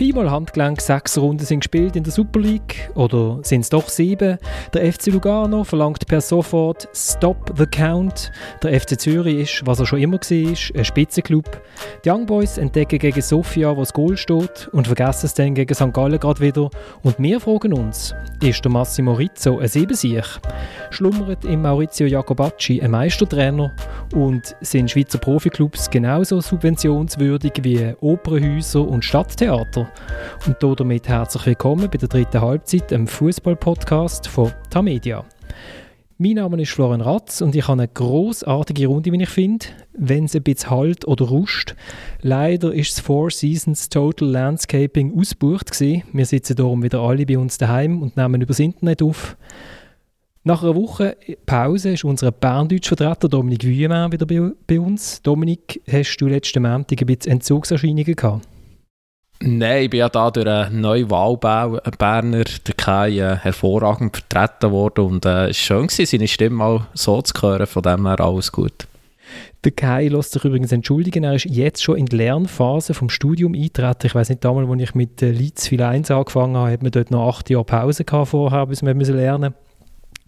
Pi mal Handgelenk, sechs Runden sind gespielt in der Super League oder sind es doch sieben? Der FC Lugano verlangt per sofort Stop the Count. Der FC Zürich ist, was er schon immer war, ein Spitzenklub. Die Young Boys entdecken gegen Sofia, wo das Goal steht und vergessen es dann gegen St. Gallen gerade wieder. Und wir fragen uns, ist der Massimo Rizzo ein Siebensieg? Schlummert im Maurizio Jacobacci ein Meistertrainer? Und sind Schweizer Profiklubs genauso subventionswürdig wie Opernhäuser und Stadttheater? Und damit herzlich willkommen bei der dritten Halbzeit, dem Fußball-Podcast von Tamedia. Mein Name ist Florian Ratz und ich habe eine großartige Runde, wie ich finde, wenn es ein bisschen halt oder ruscht. Leider ist das Four Seasons Total Landscaping ausgebucht gewesen. Wir sitzen darum wieder alle bei uns daheim und nehmen übers Internet auf. Nach einer Woche Pause ist unser Berndeutsch-Vertreter Dominik Wüemann wieder bei, bei, uns. Dominik, hast du letzten Montag ein bisschen Entzugserscheinungen gehabt? Nein, ich bin ja da durch einen neuen Wahlberner, der Kai, äh, hervorragend vertreten worden und äh, es war schön, gewesen, seine Stimme mal so zu hören, von dem her alles gut. Der Kai lässt sich übrigens entschuldigen, er ist jetzt schon in die Lernphase vom Studium eintreten. Ich weiß nicht, damals, als ich mit äh, Leeds viel 1 angefangen habe, hat man dort noch acht Jahre Pause gehabt vorher, bis wir lernen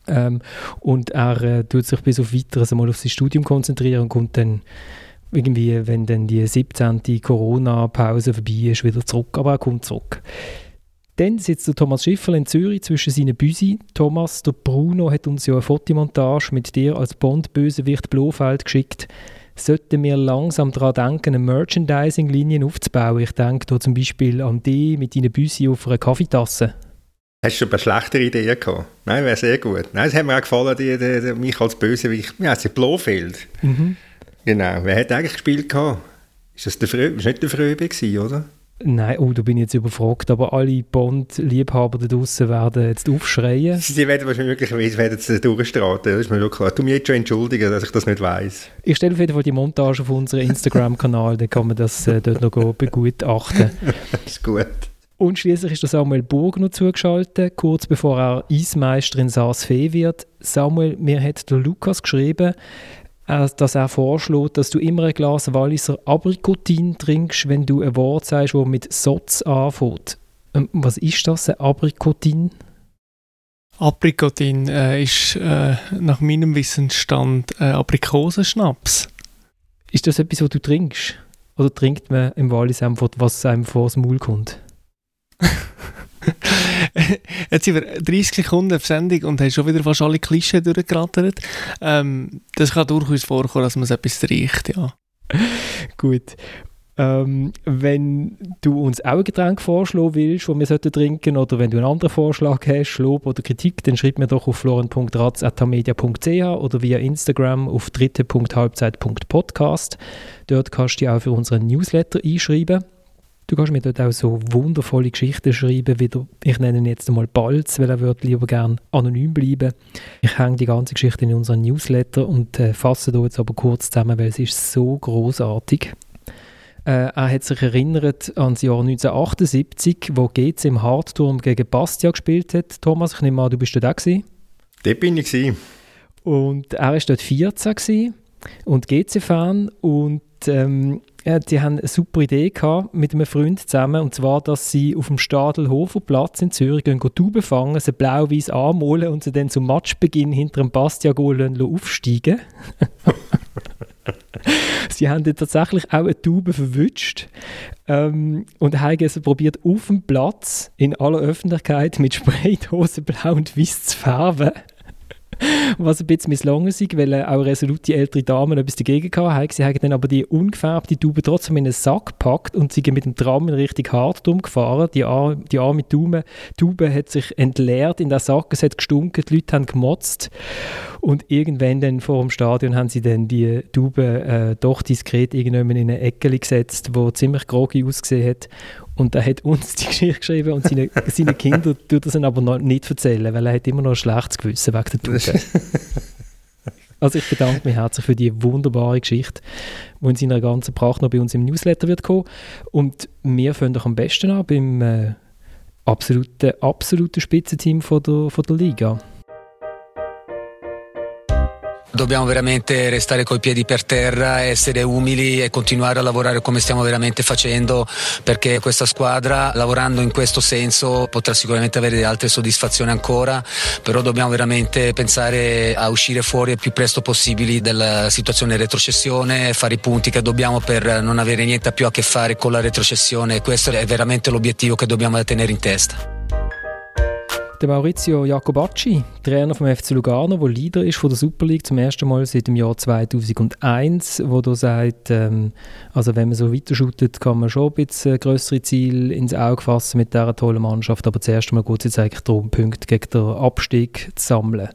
ähm, Und er äh, tut sich bis auf weiteres einmal auf sein Studium konzentrieren und kommt dann irgendwie, wenn dann die 17. Corona-Pause vorbei ist, wieder zurück. Aber er kommt zurück. Dann sitzt der Thomas Schiffer in Zürich zwischen seinen Büsi. Thomas, der Bruno hat uns ja eine Fotomontage mit dir als Bond-Bösewicht Blofeld geschickt. Sollten wir langsam daran denken, eine Merchandising-Linie aufzubauen? Ich denke da zum Beispiel an die mit deinen Büsi auf einer Kaffeetasse. Hast du schon eine schlechtere Idee gehabt? Nein, wäre sehr gut. Nein, es hat mir auch gefallen, die, die, die, mich als Bösewicht. Ja, es ist Blofeld. Mhm. Genau. Wer hat eigentlich gespielt? Gehabt? Ist das der Frö ist nicht der Fröbe gewesen, oder? Nein, oh, da bin ich jetzt überfragt, aber alle Bond-Liebhaber da draußen werden jetzt aufschreien. Sie werden wahrscheinlich möglicherweise durchstraten, das ist mir schon klar. Du mir jetzt schon entschuldigen, dass ich das nicht weiß. Ich stelle auf jeden Fall die Montage auf unseren Instagram-Kanal, dann kann man das äh, dort noch begutachten. das ist gut. Und schließlich ist der Samuel Burg noch zugeschaltet, kurz bevor er Eismeister in Saas-Fee wird. Samuel, mir hat der Lukas geschrieben, dass er vorschlägt, dass du immer ein Glas Walliser Abrikotin trinkst, wenn du ein Wort sagst, das mit Sotz anfängt. Ähm, was ist das, ein Abrikotin? Aprikotin äh, ist äh, nach meinem Wissensstand äh, Aprikosenschnaps. Ist das etwas, was du trinkst? Oder trinkt man im Wallis einfach, was einem vor das Maul kommt? Jetzt sind wir 30 Sekunden auf Sendung und haben schon wieder fast alle Klischee durchgerattert. Ähm, das kann durchaus vorkommen, dass man etwas riecht, ja. Gut. Ähm, wenn du uns auch ein Getränk vorschlagen willst, das wir sollten trinken oder wenn du einen anderen Vorschlag hast, Lob oder Kritik, dann schreib mir doch auf florent.ratz.media.ch oder via Instagram auf dritte.halbzeit.podcast. Dort kannst du dich auch für unseren Newsletter einschreiben. Du kannst mir dort auch so wundervolle Geschichten schreiben, wie der, ich nenne ihn jetzt einmal Balz, weil er würde lieber gerne anonym bleiben. Ich hänge die ganze Geschichte in unseren Newsletter und äh, fasse da jetzt aber kurz zusammen, weil es ist so großartig. Äh, er hat sich erinnert an das Jahr 1978, wo GC im Hardturm gegen Bastia gespielt hat. Thomas, ich nehme an, du bist dort auch gewesen. Dort bin ich gewesen. Und er war dort 14 gewesen und GC-Fan und ähm, ja, die haben eine super Idee gehabt mit einem Freund zusammen, und zwar, dass sie auf dem Stadelhofer Platz in Zürich gehen, gehen Tauben fangen, sie blau-weiß anmalen und sie dann zum Matchbeginn hinter dem Bastia-Goal aufsteigen. sie haben dann tatsächlich auch eine Taube verwünscht ähm, und haben also probiert, auf dem Platz in aller Öffentlichkeit mit Spraydosen blau und weiß zu färben. Was ein bisschen misslungen ist, weil äh, auch resolute ältere Damen etwas dagegen hatten. Sie haben dann aber die ungefärbte Taube trotzdem in einen Sack gepackt und sie mit dem Tram in Richtung Hartum gefahren. Die, Ar die arme Taube, Taube hat sich entleert in den Sack, es hat gestunken, die Leute haben gemotzt. Und irgendwann dann vor dem Stadion haben sie dann die Taube äh, doch diskret irgendwann in eine Ecke gesetzt, wo ziemlich groggy ausgesehen hat. Und er hat uns die Geschichte geschrieben und seine, seine Kinder tut das aber noch nicht erzählen, weil er hat immer noch ein schlechtes Gewissen wegen der Tube. Also ich bedanke mich herzlich für die wunderbare Geschichte, die in seiner ganzen Pracht noch bei uns im Newsletter wird kommen. Und wir fangen doch am besten an beim äh, absoluten, absoluten Spitzenteam von der, von der Liga. Dobbiamo veramente restare coi piedi per terra, essere umili e continuare a lavorare come stiamo veramente facendo perché questa squadra lavorando in questo senso potrà sicuramente avere altre soddisfazioni ancora, però dobbiamo veramente pensare a uscire fuori il più presto possibile dalla situazione retrocessione, fare i punti che dobbiamo per non avere niente più a che fare con la retrocessione. Questo è veramente l'obiettivo che dobbiamo tenere in testa. Der Maurizio Jacobacci, Trainer vom FC Lugano, der Leader ist von der Super League zum ersten Mal seit dem Jahr 2001, wo da sagt, ähm, also wenn man so weiter kann man schon ein bisschen größere Ziele ins Auge fassen mit dieser tollen Mannschaft, aber zuerst mal geht es jetzt eigentlich darum, Punkte gegen den Abstieg zu sammeln.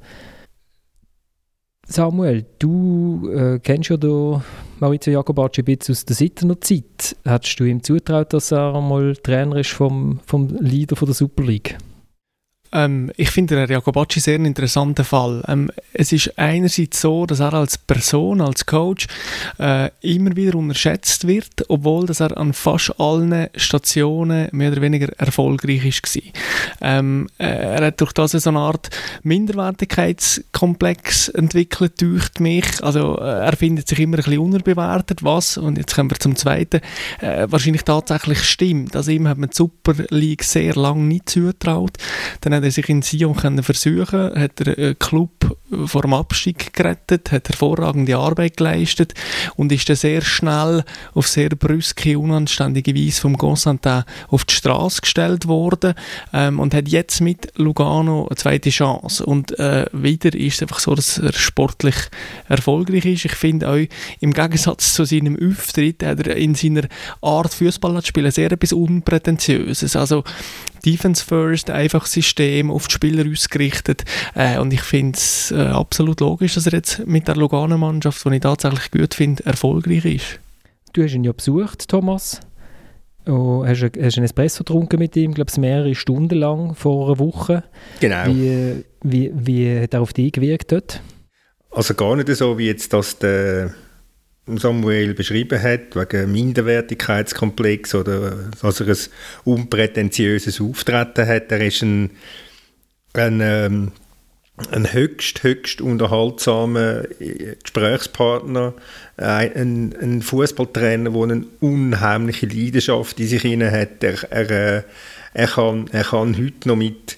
Samuel, du äh, kennst ja den Maurizio Jacobacci ein bisschen aus der Sittener Zeit. Hättest du ihm zutraut, dass er mal Trainer ist vom, vom Leader von der Super League? Ähm, ich finde den Jacobacci sehr einen interessanten Fall. Ähm, es ist einerseits so, dass er als Person, als Coach äh, immer wieder unterschätzt wird, obwohl dass er an fast allen Stationen mehr oder weniger erfolgreich ist. Ähm, äh, er hat durch das so eine Art Minderwertigkeitskomplex entwickelt, durch mich. Also äh, er findet sich immer ein bisschen unterbewertet, was, und jetzt kommen wir zum Zweiten, äh, wahrscheinlich tatsächlich stimmt. Also ihm hat man die Super League sehr lange nicht zugetraut. Dann hat er sich in Sion können versuchen, hat er einen Club vor dem Abstieg gerettet, hat hervorragende Arbeit geleistet und ist dann sehr schnell auf sehr brüske, unanständige Weise vom Constantin auf die Straße gestellt worden ähm, und hat jetzt mit Lugano eine zweite Chance. Und äh, wieder ist es einfach so, dass er sportlich erfolgreich ist. Ich finde auch, im Gegensatz zu seinem Auftritt hat er in seiner Art Fußball zu spielen sehr etwas Unprätentiöses. Also Defense First, einfach System auf die Spieler ausgerichtet. Äh, und ich finde es äh, absolut logisch, dass er jetzt mit der Lugano-Mannschaft, die ich tatsächlich gut finde, erfolgreich ist. Du hast ihn ja besucht, Thomas. Oh, hast, du, hast einen Espresso getrunken mit ihm, glaube ich, mehrere Stunden lang vor einer Woche. Genau. Wie, wie, wie hat er auf dich gewirkt dort? Also gar nicht so, wie jetzt das der Samuel beschrieben hat, wegen Minderwertigkeitskomplex oder dass er ein unprätentiöses Auftreten hat. Er ist ein, ein, ähm, ein höchst, höchst unterhaltsamer Gesprächspartner, ein, ein Fußballtrainer, der eine unheimliche Leidenschaft in sich hat. Er, er, äh, er, kann, er kann heute noch mit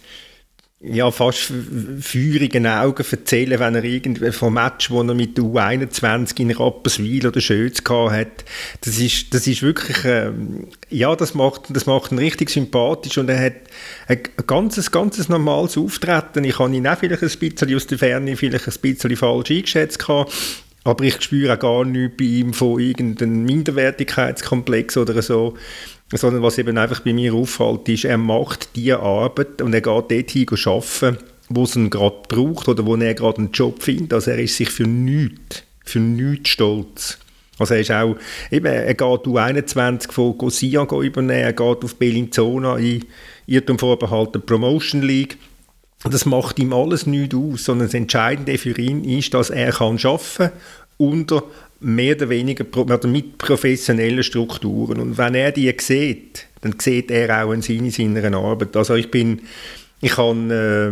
ja, fast feurigen Augen erzählen, wenn er irgendwie vom Match, wo er mit der U21 in Rapperswil oder Schötz hat. Das ist, das ist wirklich, ähm, ja, das macht, das macht ihn richtig sympathisch und er hat ein ganzes, ganzes normales Auftreten. Ich habe ihn auch vielleicht ein bisschen aus der Ferne vielleicht ein bisschen falsch eingeschätzt gehabt. Aber ich spüre auch gar nichts bei ihm von irgendeinem Minderwertigkeitskomplex oder so sondern was eben einfach bei mir auffällt, ist, er macht die Arbeit und er geht dorthin arbeiten, wo es ihn gerade braucht oder wo er gerade einen Job findet. Also er ist sich für nichts, für nichts stolz. Also er ist auch, eben, er geht U21 von Gosia übernehmen, er geht auf Bellinzona in Irrtum vorbehalten Promotion League. Das macht ihm alles nichts aus, sondern das Entscheidende für ihn ist, dass er kann arbeiten unter mehr oder weniger mit professionellen Strukturen. Und wenn er die sieht, dann sieht er auch einen Sinn in seiner Arbeit. Also ich bin, ich kann, äh,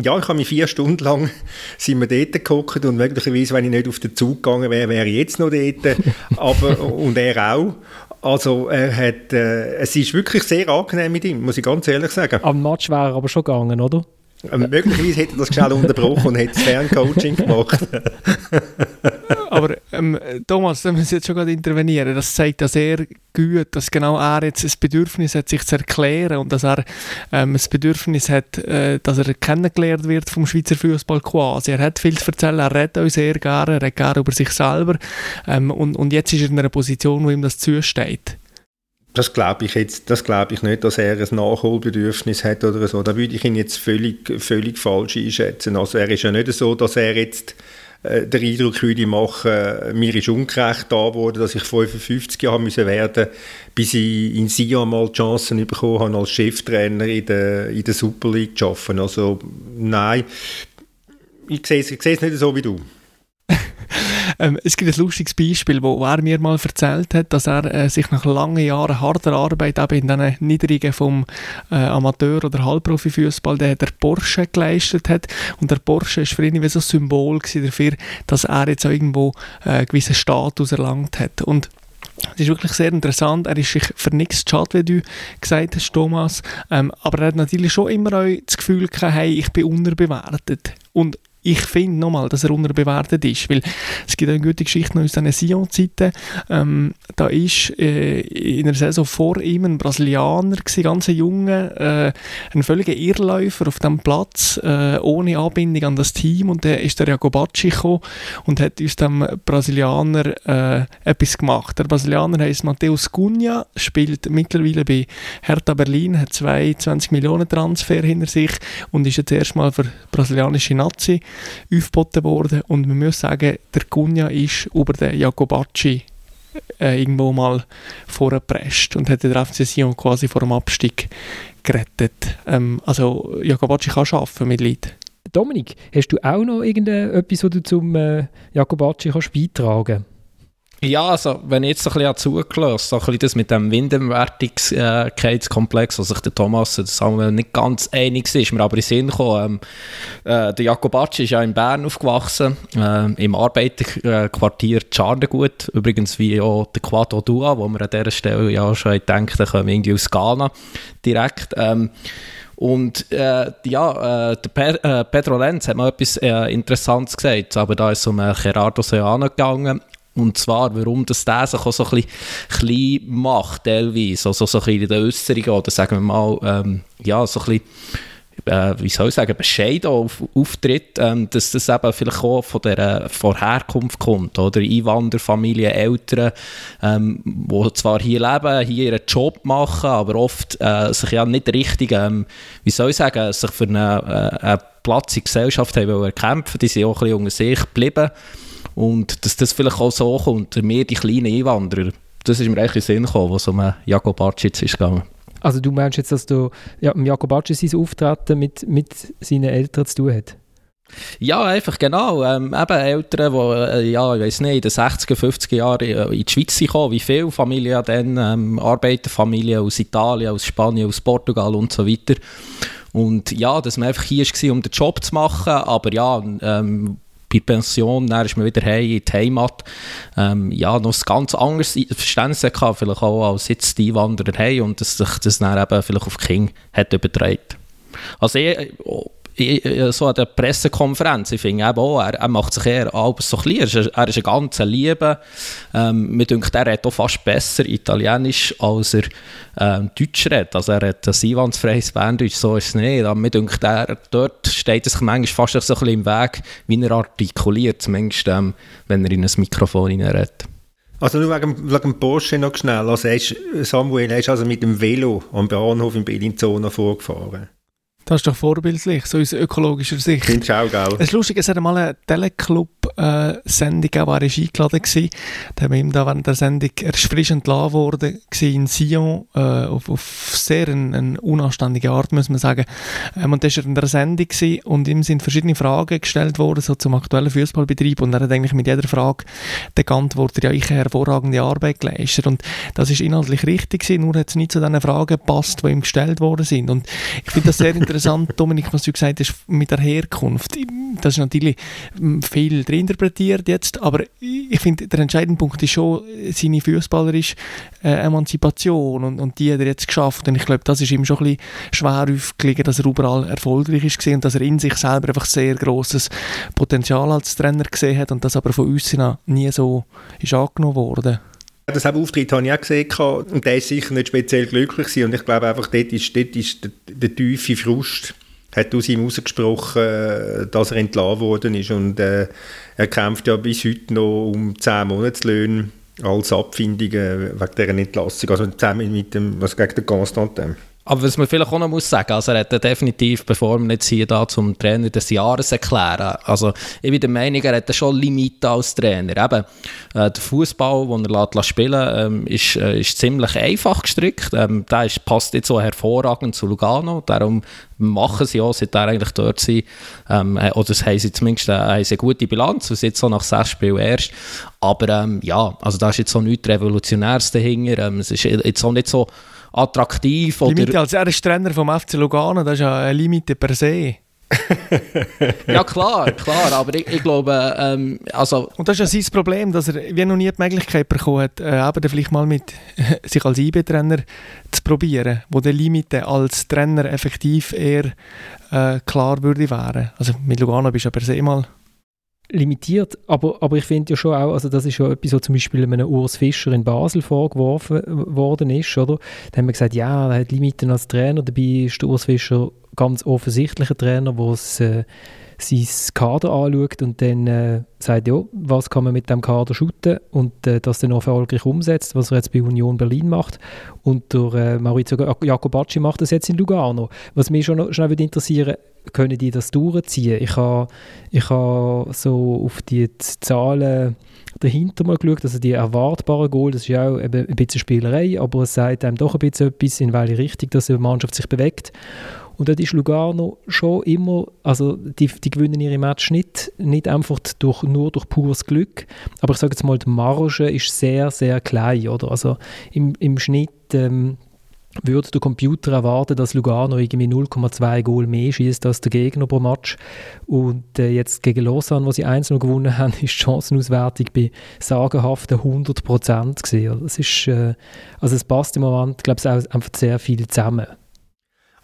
ja, ich habe mich vier Stunden lang sind wir dort geguckt und möglicherweise, wenn ich nicht auf den Zug gegangen wäre, wäre ich jetzt noch dort. Aber, und er auch. Also er hat, äh, es ist wirklich sehr angenehm mit ihm, muss ich ganz ehrlich sagen. Am Match wäre er aber schon gegangen, oder? Ähm, möglicherweise hätte er das schnell unterbrochen und hätte das Ferncoaching gemacht. Aber ähm, Thomas, da müssen jetzt schon gerade intervenieren. Das zeigt ja sehr gut, dass genau er jetzt ein Bedürfnis hat, sich zu erklären und dass er ähm, ein Bedürfnis hat, äh, dass er kennengelernt wird vom Schweizer Fußball quasi. Er hat viel zu erzählen, er redet auch sehr gerne, er redet gerne über sich selber ähm, und, und jetzt ist er in einer Position, wo ihm das zusteht. Das glaube ich jetzt, das glaube ich nicht, dass er ein Nachholbedürfnis hat oder so. Da würde ich ihn jetzt völlig, völlig falsch einschätzen. Also er ist ja nicht so, dass er jetzt äh, den Eindruck würde machen, äh, mir ist ungerecht da worden, dass ich 55 Jahre müssen werden bis ich in Sion mal die Chancen bekommen habe, als Cheftrainer in der, in der Super League zu arbeiten. Also nein, ich sehe, ich sehe es nicht so wie du. Ähm, es gibt ein lustiges Beispiel, wo er mir mal erzählt hat, dass er äh, sich nach langen Jahren harter Arbeit eben in diesen Niedrigen vom äh, Amateur- oder Halbprofi-Fußball, der, der Porsche geleistet hat. Und der Porsche ist für ihn wie so ein Symbol dafür, dass er jetzt auch irgendwo äh, einen gewissen Status erlangt hat. Und es ist wirklich sehr interessant. Er ist sich für nichts schade, wie du gesagt hast, Thomas. Ähm, aber er hat natürlich schon immer auch das Gefühl gehabt, hey, ich bin unterbewertet. Und ich finde nochmal, dass er unterbewertet ist, weil es gibt eine gute Geschichte aus den Sion-Zeiten. Ähm, da ist äh, in der Saison vor ihm ein Brasilianer, gewesen, ganz junger, äh, ein völliger Irrläufer auf dem Platz, äh, ohne Anbindung an das Team und dann ist der Jacobacci gekommen und hat uns dem Brasilianer äh, etwas gemacht. Der Brasilianer heißt Mateus Cunha, spielt mittlerweile bei Hertha Berlin, hat 22 Millionen Transfer hinter sich und ist jetzt erstmal für brasilianische Nazi aufgeboten worden. Und man muss sagen, der Cunha ist über den Jacobacci äh, irgendwo mal vorgepresst und hat den FC Sion quasi vor dem Abstieg gerettet. Ähm, also Jacobacci kann arbeiten mit Leuten. Dominik, hast du auch noch irgendetwas, was du zum äh, Jacobacci beitragen kannst? Ja, also wenn ich jetzt ein bisschen zugelassen so ein bisschen das mit dem Windenwertigkeitskomplex, wo sich der Thomas und Samuel nicht ganz einig sind, ist mir aber in Sinn gekommen. Ähm, äh, der Jacobacci ist ja in Bern aufgewachsen, äh, im Arbeiterquartier Charnegut, übrigens wie auch der Quato Dua, wo wir an dieser Stelle ja schon gedacht haben, kommen irgendwie aus Ghana direkt. Ähm, und äh, ja, äh, der Pe äh, Pedro Lenz hat mal etwas äh, Interessantes gesagt, aber da ist es um äh, Gerardo Seano gegangen und zwar, warum das der sich auch so ein bisschen klein macht, teilweise. Also so ein in den Äußerungen oder sagen wir mal, ähm, ja, so ein bisschen äh, wie soll ich sagen, bescheiden auf, auftritt, ähm, dass das eben vielleicht auch von der von Herkunft kommt, oder Einwanderfamilien, Eltern, ähm, die zwar hier leben, hier ihren Job machen, aber oft äh, sich ja nicht richtig, ähm, wie soll ich sagen, sich für einen, äh, einen Platz in der Gesellschaft haben erkämpfen, die sind auch ein bisschen unter sich geblieben und dass das vielleicht auch so kommt, mehr die kleinen Einwanderer, das ist mir eigentlich in den Sinn gekommen, was um Jakob Arcic ist gegangen. Also du meinst jetzt, dass du ja, Jakob Arcic sein Auftreten mit, mit seinen Eltern zu tun hat? Ja, einfach genau. Ähm, eben Eltern, die, äh, ja, ich weiß nicht, in den 60er, 50er Jahren in die Schweiz kamen, wie viele Familien dann, ähm, Arbeiterfamilien aus Italien, aus Spanien, aus Portugal und so weiter. Und ja, dass man einfach hier war, um den Job zu machen, aber ja, ähm, bei Pension, dann ist man wieder heim in die Heimat. Ähm, ja, noch ein ganz anderes Verständnis gehabt, vielleicht auch als jetzt die Einwanderer haben und dass sich das dann eben vielleicht auf King hat übertragen. Also ich, so an der Pressekonferenz, ich finde eben auch, er, er macht sich eher alles so klein, er ist, er ist ein ganz Liebe. Ähm, mir denkt, er redet auch fast besser Italienisch, als er ähm, Deutsch redet. Also er hat ein einwandsfreies Berndeutsch, so ist es nicht. Aber mir denkt, er, dort steht es sich manchmal fast so ein bisschen im Weg, wie er artikuliert, zumindest ähm, wenn er in ein Mikrofon redet. Also nur wegen, wegen Porsche noch schnell. Also ist, Samuel, er ist also mit dem Velo am Bahnhof in Bellinzona vorgefahren. Das ist doch vorbildlich, so aus ökologischer Sicht. Findest du auch, gell? Es ist lustig, es hat mal eine Teleclub-Sendung äh, wo er eingeladen war. Da haben wir ihm da während der Sendung, er ist frisch entlassen worden, in Sion, äh, auf, auf sehr eine, eine unanständige Art, muss man sagen. Ähm, und da war er in der Sendung gewesen, und ihm sind verschiedene Fragen gestellt worden, so zum aktuellen Fußballbetrieb. Und er hat eigentlich mit jeder Frage geantwortet, ja, ich habe hervorragende Arbeit geleistet. Und das ist inhaltlich richtig gewesen, nur hat es nicht zu den Fragen gepasst, die ihm gestellt worden sind. Und ich finde das sehr interessant interessant, Dominik, was du gesagt hast mit der Herkunft. Das ist natürlich hm, viel interpretiert jetzt, aber ich finde, der entscheidende Punkt ist schon seine fußballerische äh, Emanzipation und, und die hat er jetzt geschafft. Und ich glaube, das ist ihm schon ein bisschen schwer aufgelegen, dass er überall erfolgreich ist und dass er in sich selber einfach sehr großes Potenzial als Trainer gesehen hat und das aber von uns nie so ist angenommen worden. Das Auftritt habe ich auch gesehen und der ist sicher nicht speziell glücklich gewesen. und ich glaube einfach, dort ist, dort ist der, der tiefe Frust hat aus ihm herausgesprochen, dass er entlassen worden ist und äh, er kämpft ja bis heute noch um 10 Monatslöhne als Abfindungen wegen dieser Entlassung, also zusammen mit dem, was gegen den Constantin. Aber was man vielleicht auch noch muss sagen, also er hat definitiv, bevor wir jetzt hier da zum Trainer des Jahres erklären, also ich bin der Meinung, er hat schon Limite als Trainer. Eben, äh, der Fußball, den er lässt, spielen ähm, ist, äh, ist ziemlich einfach gestrickt. Ähm, der ist, passt jetzt so hervorragend zu Lugano, darum machen sie auch, seit er eigentlich dort sind, ähm, äh, oder haben sie zumindest eine, eine gute Bilanz, sind jetzt so nach sechs Spielen erst, aber ähm, ja, also da ist jetzt so nichts Revolutionäres dahinter, ähm, es ist jetzt auch nicht so attraktiv. Oder Limite, also er ist Trainer vom FC Lugano, das ist ja eine Limite per se. ja klar, klar, aber ich, ich glaube, ähm, also... Und das ist ja sein Problem, dass er wie noch nie die Möglichkeit bekommen hat, äh, eben vielleicht mal mit sich als IB-Trainer zu probieren, wo der Limite als Trainer effektiv eher äh, klar würde wären. Also mit Lugano bist du ja per se mal limitiert, aber, aber ich finde ja schon auch, also das ist ja etwas, was zum Beispiel einem Urs Fischer in Basel vorgeworfen worden ist, oder? Da haben wir gesagt, ja, er hat Limiten als Trainer, dabei ist der Urs Fischer ganz offensichtlicher Trainer, der äh, sein Kader anschaut und dann äh, sagt, ja, was kann man mit dem Kader shooten und äh, das dann auch erfolgreich umsetzt, was er jetzt bei Union Berlin macht. Und der äh, Maurizio Jacobacci macht das jetzt in Lugano. Was mich schon schnell würde interessieren, können die das durchziehen? Ich habe ich ha so auf die Zahlen dahinter mal geschaut, also die erwartbaren Goal, das ist ja auch eben ein bisschen Spielerei, aber es sagt einem doch ein bisschen etwas, in welche Richtung dass die Mannschaft sich bewegt. Und dort ist Lugano schon immer, also die, die gewinnen ihre Match nicht, nicht einfach durch, nur durch pures Glück, aber ich sage jetzt mal, die Marge ist sehr, sehr klein, oder? Also im, im Schnitt ähm, würde der Computer erwarten, dass Lugano irgendwie 0,2 Goal mehr schießt als der Gegner pro Match. Und äh, jetzt gegen Lausanne, wo sie einzeln gewonnen haben, ist die Chancenauswertung bei sagenhaften 100 Prozent Das ist, äh, also es passt im Moment, glaube ich, einfach sehr viel zusammen.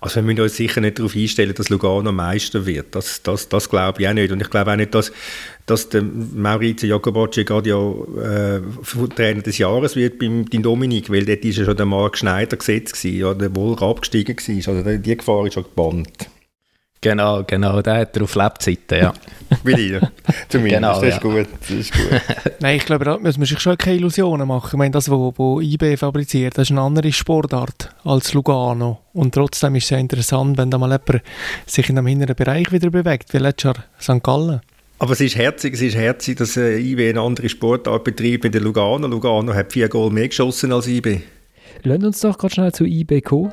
Also wir müssen uns sicher nicht darauf einstellen, dass Lugano Meister wird. Das, das, das glaube ich auch nicht. Und ich glaube auch nicht, dass, dass der Maurizio Jacobacci gerade ja äh, Trainer des Jahres wird beim, beim Dominik, weil dort ist ja schon der Marc Schneider gesetzt gewesen, oder wohl abgestiegen war. Also die Gefahr ist schon gebannt. Genau, genau, der hat er auf Lebzeiten, ja. Wie dir, zumindest, genau, das, ist ja. gut, das ist gut. Nein, ich glaube, da muss man sich schon keine Illusionen machen. Ich meine, das, was wo IB fabriziert, das ist eine andere Sportart als Lugano. Und trotzdem ist es sehr interessant, wenn da mal jemand sich in einem hinteren Bereich wieder bewegt, wie letztes Jahr St. Gallen. Aber es ist herzig, es ist herzig, dass äh, IB eine andere Sportart betreibt mit der Lugano. Lugano hat vier Goal mehr geschossen als IB. Lass uns doch gerade schnell zu IB kommen.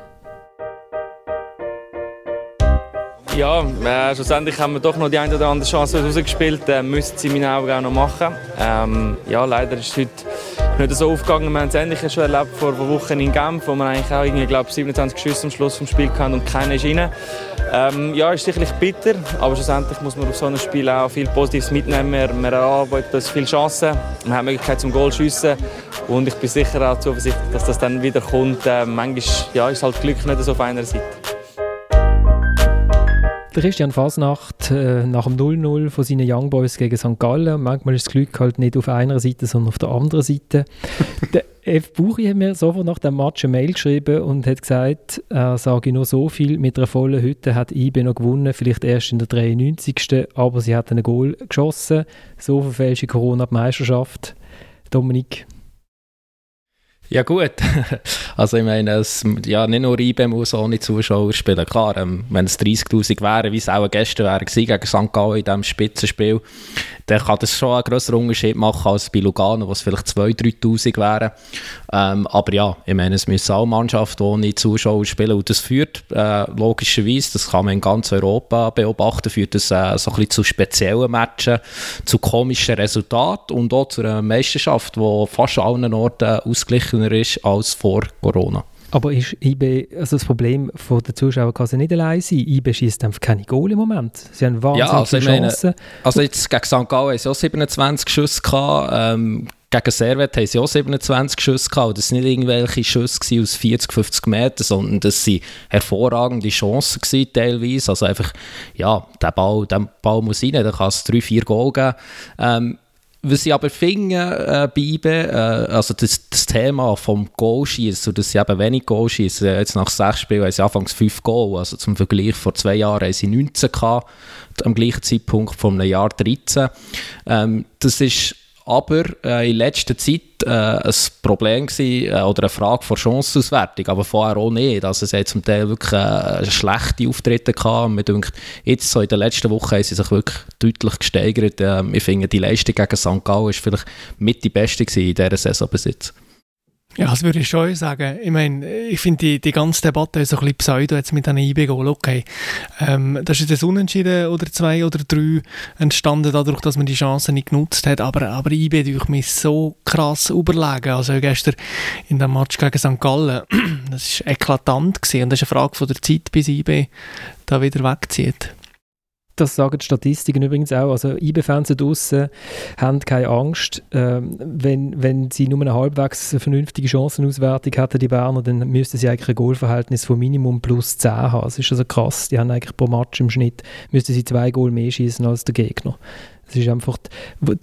Ja, äh, schlussendlich haben wir doch noch die eine oder andere Chance rausgespielt. Äh, müssen sie in meinen Augen auch noch machen. Ähm, ja, leider ist es heute nicht so aufgegangen. Wir haben es ähnlich schon erlebt vor Wochen in Genf, wo wir eigentlich auch irgendwie, glaub, 27 Schüsse am Schluss des Spiels hatten und keiner ist rein. Ähm, ja, ist sicherlich bitter, aber schlussendlich muss man auf so einem Spiel auch viel Positives mitnehmen. Wir, wir erarbeiten uns viele Chancen, wir haben die Möglichkeit zum Goal zu schiessen und ich bin sicher auch zuversichtlich, dass das dann wieder kommt. Äh, manchmal ja, ist halt Glück nicht so auf einer Seite. Der Christian Fasnacht äh, nach dem 0-0 von seinen Young Boys gegen St. Gallen. Manchmal ist das Glück halt nicht auf einer Seite, sondern auf der anderen Seite. der F. Buchi hat mir sofort nach dem Match eine Mail geschrieben und hat gesagt, er sage nur so viel, mit einer vollen Hütte hat IB noch gewonnen, vielleicht erst in der 93. Aber sie hat einen Goal geschossen. So verfälscht Corona die Meisterschaft. Dominik, ja gut, also ich meine, es, ja, nicht nur IBE muss ohne Zuschauer spielen. Klar, ähm, wenn es 30'000 wären, wie es auch gestern wäre gegen St. Gallen in diesem Spitzenspiel, dann kann das schon einen größeren Unterschied machen als bei Lugano, wo es vielleicht 2'000, 3'000 wären. Ähm, aber ja, ich meine, es müssen auch Mannschaften ohne Zuschauer spielen und das führt äh, logischerweise, das kann man in ganz Europa beobachten, führt das äh, so ein bisschen zu speziellen Matchen, zu komischen Resultaten und auch zu einer Meisterschaft, die fast an allen Orten ausgeglichen offener ist als vor Corona. Aber ist IB, also das Problem von der Zuschauer kann nicht allein sein. IB schießt einfach keine Goal im Moment. Sie haben wahnsinnig ja, also Chancen. Meine, also jetzt gegen St. Gallen haben sie auch 27 Schüsse gehabt. Ähm, gegen Servet haben sie auch 27 Schüsse gehabt. Das waren nicht irgendwelche Schüsse aus 40, 50 Metern, sondern das waren hervorragende Chancen gewesen, teilweise. Also einfach, ja, der Ball, der Ball muss rein, da kann es drei, vier Goal geben. Ähm, was ich aber finde äh, bei äh, also das, das Thema vom Goalschießen, dass sie eben wenig Goalschießen, jetzt nach sechs Spielen haben sie anfangs fünf Goal, also zum Vergleich vor zwei Jahren haben sie 19 gehabt, am gleichen Zeitpunkt einem Jahr 13. Ähm, das ist aber äh, in letzter Zeit äh, ein Problem gewesen, äh, oder eine Frage von Chancenauswertung, aber vorher auch nicht. Also es hat zum Teil wirklich äh, schlechte Auftritte gehabt und mir denkt, jetzt so in den letzten Wochen haben sie sich wirklich deutlich gesteigert. Äh, ich finde, die Leistung gegen St. Gallen ist vielleicht mit die beste in dieser Saison bis jetzt. Ja, das würde ich schon sagen. Ich meine, ich finde die, die ganze Debatte so ein bisschen pseudo jetzt mit einem IB-Goal. Okay, ähm, das ist ein Unentschieden oder zwei oder drei entstanden dadurch, dass man die Chance nicht genutzt hat. Aber, aber IB durch mich so krass überlegen. Also gestern in dem Match gegen St. Gallen, das war eklatant gewesen. Und das ist eine Frage von der Zeit, bis IB da wieder wegzieht das sagen die Statistiken übrigens auch. Also IB-Fans draussen haben keine Angst. Ähm, wenn, wenn sie nur eine halbwegs vernünftige Chancenauswertung hätten, die Berner, dann müssten sie eigentlich ein Goalverhältnis von Minimum plus 10 haben. Das ist also krass. Die haben eigentlich pro Match im Schnitt, müssten sie zwei Goal mehr schießen als der Gegner. Es ist einfach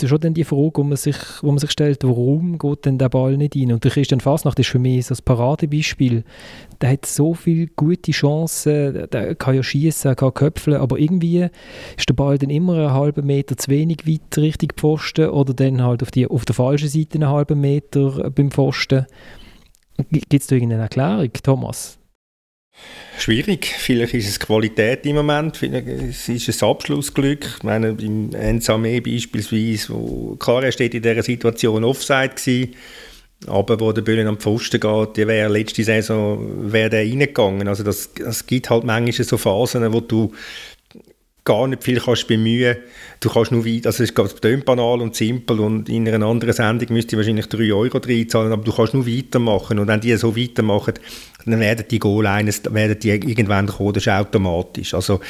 schon dann die Frage, wo man, sich, wo man sich stellt, warum geht denn der Ball nicht rein? Und der Christian Fasnacht ist für mich so ein Paradebeispiel. Der hat so viele gute Chancen, der kann ja schießen, kann köpfeln, aber irgendwie ist der Ball dann immer einen halben Meter zu wenig weit Richtung Pfosten oder dann halt auf, die, auf der falschen Seite einen halben Meter beim Pfosten. Gibt es da irgendeine Erklärung, Thomas? Schwierig. Vielleicht ist es Qualität im Moment, vielleicht ist es ein Abschlussglück. Ich meine, beim Ensame beispielsweise, wo, klar, er steht in dieser Situation Offside gewesen, aber wo der Böllen am Pfosten geht, der wäre letzte Saison wäre der reingegangen. Also das, das gibt halt manchmal so Phasen, wo du gar nicht viel kannst bemühen. Du kannst nur weit, also es ist banal und simpel und in einer anderen Sendung müsste ich wahrscheinlich 3 Euro reinzahlen, aber du kannst nur weitermachen und wenn die so weitermachen, dann werden die Goal eines, irgendwann kommen, das ist automatisch. Also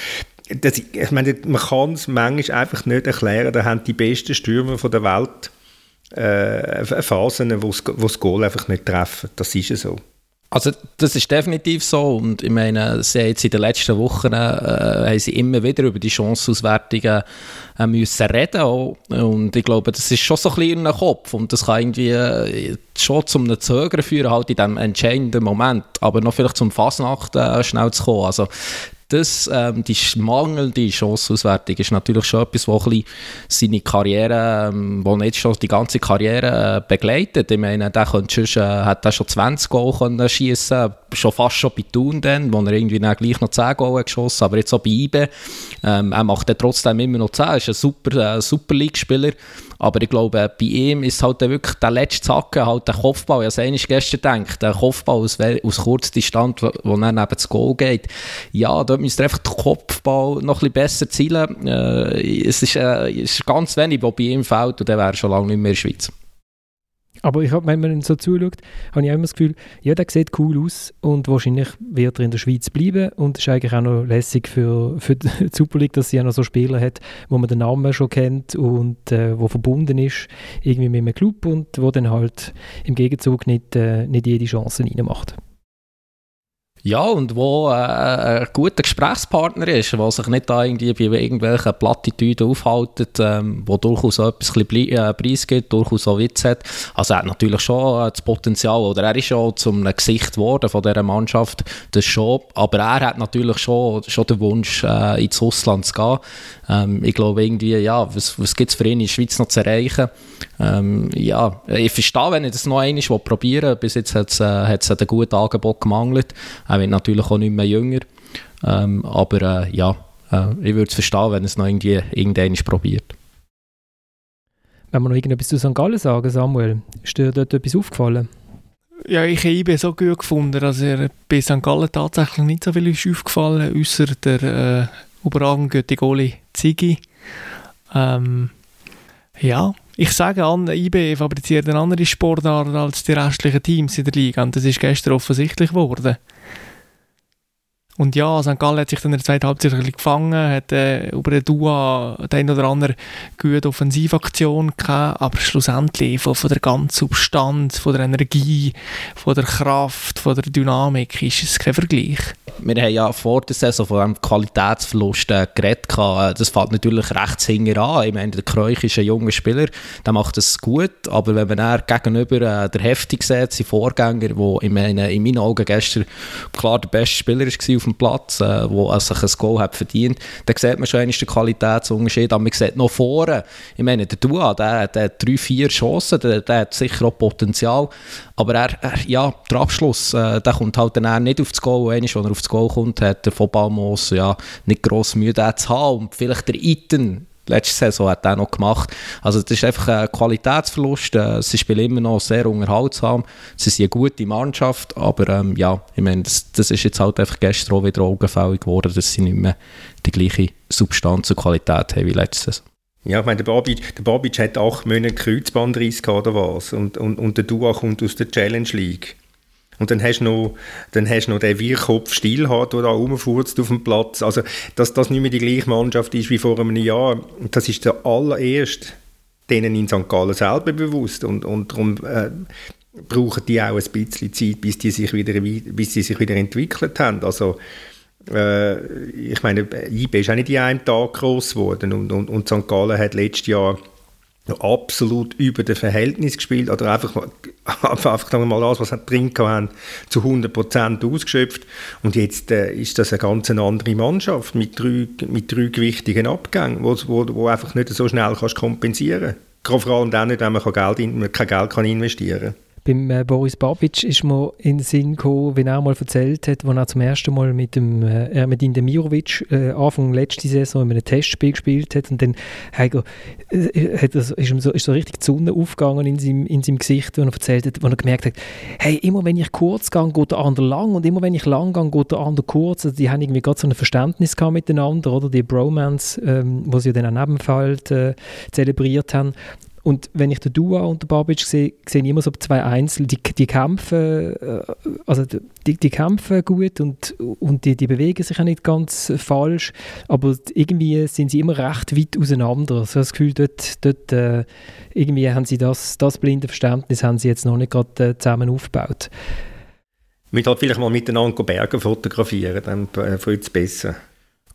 das, ich meine, man kann es manchmal einfach nicht erklären, da haben die besten Stürmer der Welt äh, Phasen, wo das Goal einfach nicht treffen. Das ist so. Also das ist definitiv so und ich meine, sie haben jetzt in den letzten Wochen äh, haben sie immer wieder über die Chancenauswertungen äh, müssen reden auch. und ich glaube, das ist schon so ein bisschen in den Kopf und das kann irgendwie äh, schon zum Zögern führen halt in diesem entscheidenden Moment, aber noch vielleicht zum Fasnacht äh, schnell zu kommen. Also das, ähm, die mangelnde Chanceauswertung ist natürlich schon etwas, was seine Karriere, ähm, nicht schon die ganze Karriere äh, begleitet. Ich meine, der könnte äh, hat er schon 20 Goal schießen schon fast schon bei Thun dann, wo er irgendwie dann gleich noch 10 Goal geschossen aber jetzt auch bei IBE. Ähm, er macht trotzdem immer noch 10, er ist ein super, äh, super League-Spieler. Aber ich glaube, bei ihm ist halt wirklich der letzte Zacken, halt der Kopfball. Ich habe es gestern gedacht, der Kopfball aus, aus kurzer Distanz, wo, wo dann neben das Goal geht. Ja, dort müsste einfach der Kopfball noch ein bisschen besser zielen. Äh, es, ist, äh, es ist ganz wenig, was bei ihm fehlt und der wäre schon lange nicht mehr in der Schweiz. Aber ich hab, wenn man so zuschaut, habe ich auch immer das Gefühl, ja, der sieht cool aus und wahrscheinlich wird er in der Schweiz bleiben und es ist eigentlich auch noch lässig für, für die Super League, dass sie auch noch so Spieler hat, wo man den Namen schon kennt und äh, wo verbunden ist irgendwie mit einem Club und wo dann halt im Gegenzug nicht, äh, nicht jede Chance reinmacht. Ja, und wo äh, ein guter Gesprächspartner ist, der sich nicht da irgendwie bei irgendwelchen Plattitüden aufhält, ähm, wo durchaus auch etwas äh, Preis gibt, durchaus auch Witz hat. Also er hat natürlich schon äh, das Potenzial, oder er ist schon zum Gesicht geworden von dieser Mannschaft, das schon, aber er hat natürlich schon, schon den Wunsch, äh, ins Ausland zu gehen. Ähm, ich glaube irgendwie, ja, was, was gibt es für ihn in der Schweiz noch zu erreichen? Ähm, ja, ich verstehe, wenn ich das noch einmal probieren will. Bis jetzt hat es äh, ein gutes Angebot gemangelt. Er wird natürlich auch nicht mehr jünger. Ähm, aber äh, ja, äh, ich würde es verstehen, wenn es noch irgendwie irgendwann probiert. Wenn wir noch irgendetwas zu St. Gallen sagen, Samuel, ist dir dort etwas aufgefallen? Ja, ich habe IB so gut gefunden. Also bei St. Gallen tatsächlich nicht so viel ist aufgefallen, außer der äh, überragend gute Goalie Ziggy. Ähm, ja, ich sage an, IB fabriziert eine andere Sportart als die restlichen Teams in der Liga und das ist gestern offensichtlich geworden. Und ja, St. Gallen hat sich dann in der zweiten Halbzeit ein bisschen gefangen, hat äh, über den Dua den oder andere gute Offensivaktion gehabt, aber schlussendlich von, von der ganzen Substanz, von der Energie, von der Kraft, von der Dynamik ist es kein Vergleich. Wir haben ja vor der Saison von einem Qualitätsverlust äh, geredet. Das fällt natürlich rechts hinten an. Ich meine, der Kreuch ist ein junger Spieler, der macht das gut, aber wenn man er gegenüber äh, der Heftig sieht, sein Vorgänger, der in, in meinen Augen gestern klar der beste Spieler war auf dem Platz, äh, wo sich ein Goal hat verdient, dann sieht man schon einen Qualitätsunterschied, aber man sieht noch vorne, ich meine, der Dua, der, der hat drei, vier Chancen, der, der hat sicher auch Potenzial, aber er, er ja, der Abschluss, äh, der kommt halt dann nicht auf das Goal, wenn er auf das Goal kommt, hat der von ja nicht gross Mühe, zu haben. Und vielleicht der Iten letzte Saison hat er noch gemacht. Also das ist einfach ein Qualitätsverlust. Äh, sie spielen immer noch sehr unterhaltsam. Sie sind eine gute Mannschaft, aber ähm, ja, ich meine, das, das, ist jetzt halt einfach gestern auch wieder augenfällig geworden, dass sie nicht mehr die gleiche Substanz und Qualität haben wie letzte Saison. Ja, ich meine, der Babic, der Babic hat acht Monate Kreuzbandriss gehabt oder was und, und, und der Dua kommt aus der Challenge League. Und dann hast du noch, dann hast noch den Wirrkopf Stillhardt, der da rumfurzt auf dem Platz. Also, dass das nicht mehr die gleiche Mannschaft ist wie vor einem Jahr, das ist der allererste denen in St. Gallen selber bewusst. Und, und darum äh, brauchen die auch ein bisschen Zeit, bis die sich wieder, bis sie sich wieder entwickelt haben. Also, äh, ich meine, IB ist auch nicht in einem Tag groß geworden und, und, und St. Gallen hat letztes Jahr absolut über dem Verhältnis gespielt oder einfach, einfach sagen wir mal das, was sie drin haben, zu 100% ausgeschöpft und jetzt äh, ist das eine ganz andere Mannschaft mit drei, mit drei gewichtigen Abgängen, wo, wo, wo einfach nicht so schnell kannst kompensieren kannst. Vor allem dann nicht, wenn man Geld in, kein Geld kann investieren kann beim äh, Boris Babic ist mir in den Sinn gekommen, wenn er mal erzählt hat, als er zum ersten Mal mit dem äh, Ermedin Demirovic äh, Anfang letzte Saison in einem Testspiel gespielt hat und dann hat er, äh, hat er, ist, so, ist so richtig die Sonne aufgegangen in seinem, in seinem Gesicht, und er erzählt hat, wo er gemerkt hat, hey, immer wenn ich kurz gehe, geht der andere lang und immer wenn ich lang gehe, geht der andere kurz. Also die haben irgendwie gerade so ein Verständnis gehabt miteinander, oder? Die Bromance, ähm, wo sie ja dann auch nebenfeld äh, zelebriert haben. Und wenn ich den Dua und den Babic sehe, sehe ich immer so zwei Einzel, die, die kämpfen, äh, also die, die kämpfen gut und, und die, die bewegen sich auch nicht ganz falsch, aber irgendwie sind sie immer recht weit auseinander. So das Gefühl, dort, dort äh, irgendwie haben sie das, das blinde Verständnis haben sie jetzt noch nicht gerade äh, zusammen aufgebaut. Wir halt vielleicht mal miteinander Berge fotografieren, dann wird es besser.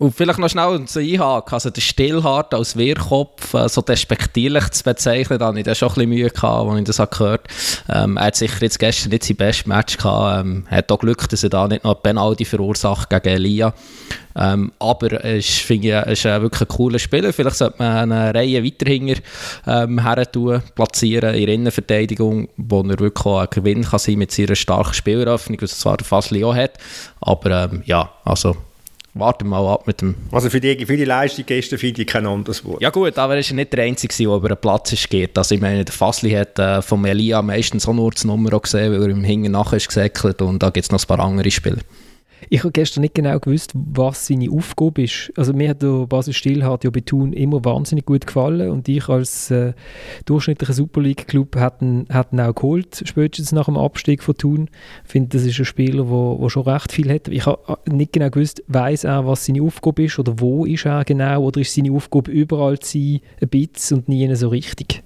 Und vielleicht noch schnell zu einhaken, also der Stillhart als Wehrkopf äh, so despektierlich zu bezeichnen, da hatte ich da schon ein bisschen Mühe, gehabt, als ich das gehört habe. Ähm, er hat sicher jetzt gestern nicht sein bestes Match gehabt, ähm, hat auch Glück, dass er da nicht noch Penalty verursacht gegen Elia. Ähm, aber er ist, finde ich, ist ein wirklich ein cooler Spieler. Vielleicht sollte man eine Reihe weiterhinger ähm, tun, platzieren in der Innenverteidigung, wo er wirklich auch ein Gewinn kann sein mit seiner starken Spieleröffnung, was zwar der Fasli auch hat, aber ähm, ja, also warten mal ab mit dem... Also für die, für die Leistung gestern finde ich kein anderes Wort. Ja gut, aber er ist ja nicht der Einzige, der über den Platz ist geht. Also ich meine, der Fassli hat äh, vom Elia meistens auch nur das Nummer gesehen, weil er im Hingen nachher ist gesäckelt und da gibt es noch ein paar andere Spieler. Ich habe gestern nicht genau gewusst, was seine Aufgabe ist. Also mir hat der Basis Stillhardt ja bei Thun immer wahnsinnig gut gefallen und ich als äh, durchschnittlicher Super League Club hätten ihn auch geholt, spätestens nach dem Abstieg von Thun. Ich finde, das ist ein Spieler, der schon recht viel hat. Ich habe äh, nicht genau gewusst, weiß er, was seine Aufgabe ist oder wo ist er genau oder ist seine Aufgabe überall zu sein, ein bisschen und nie so richtig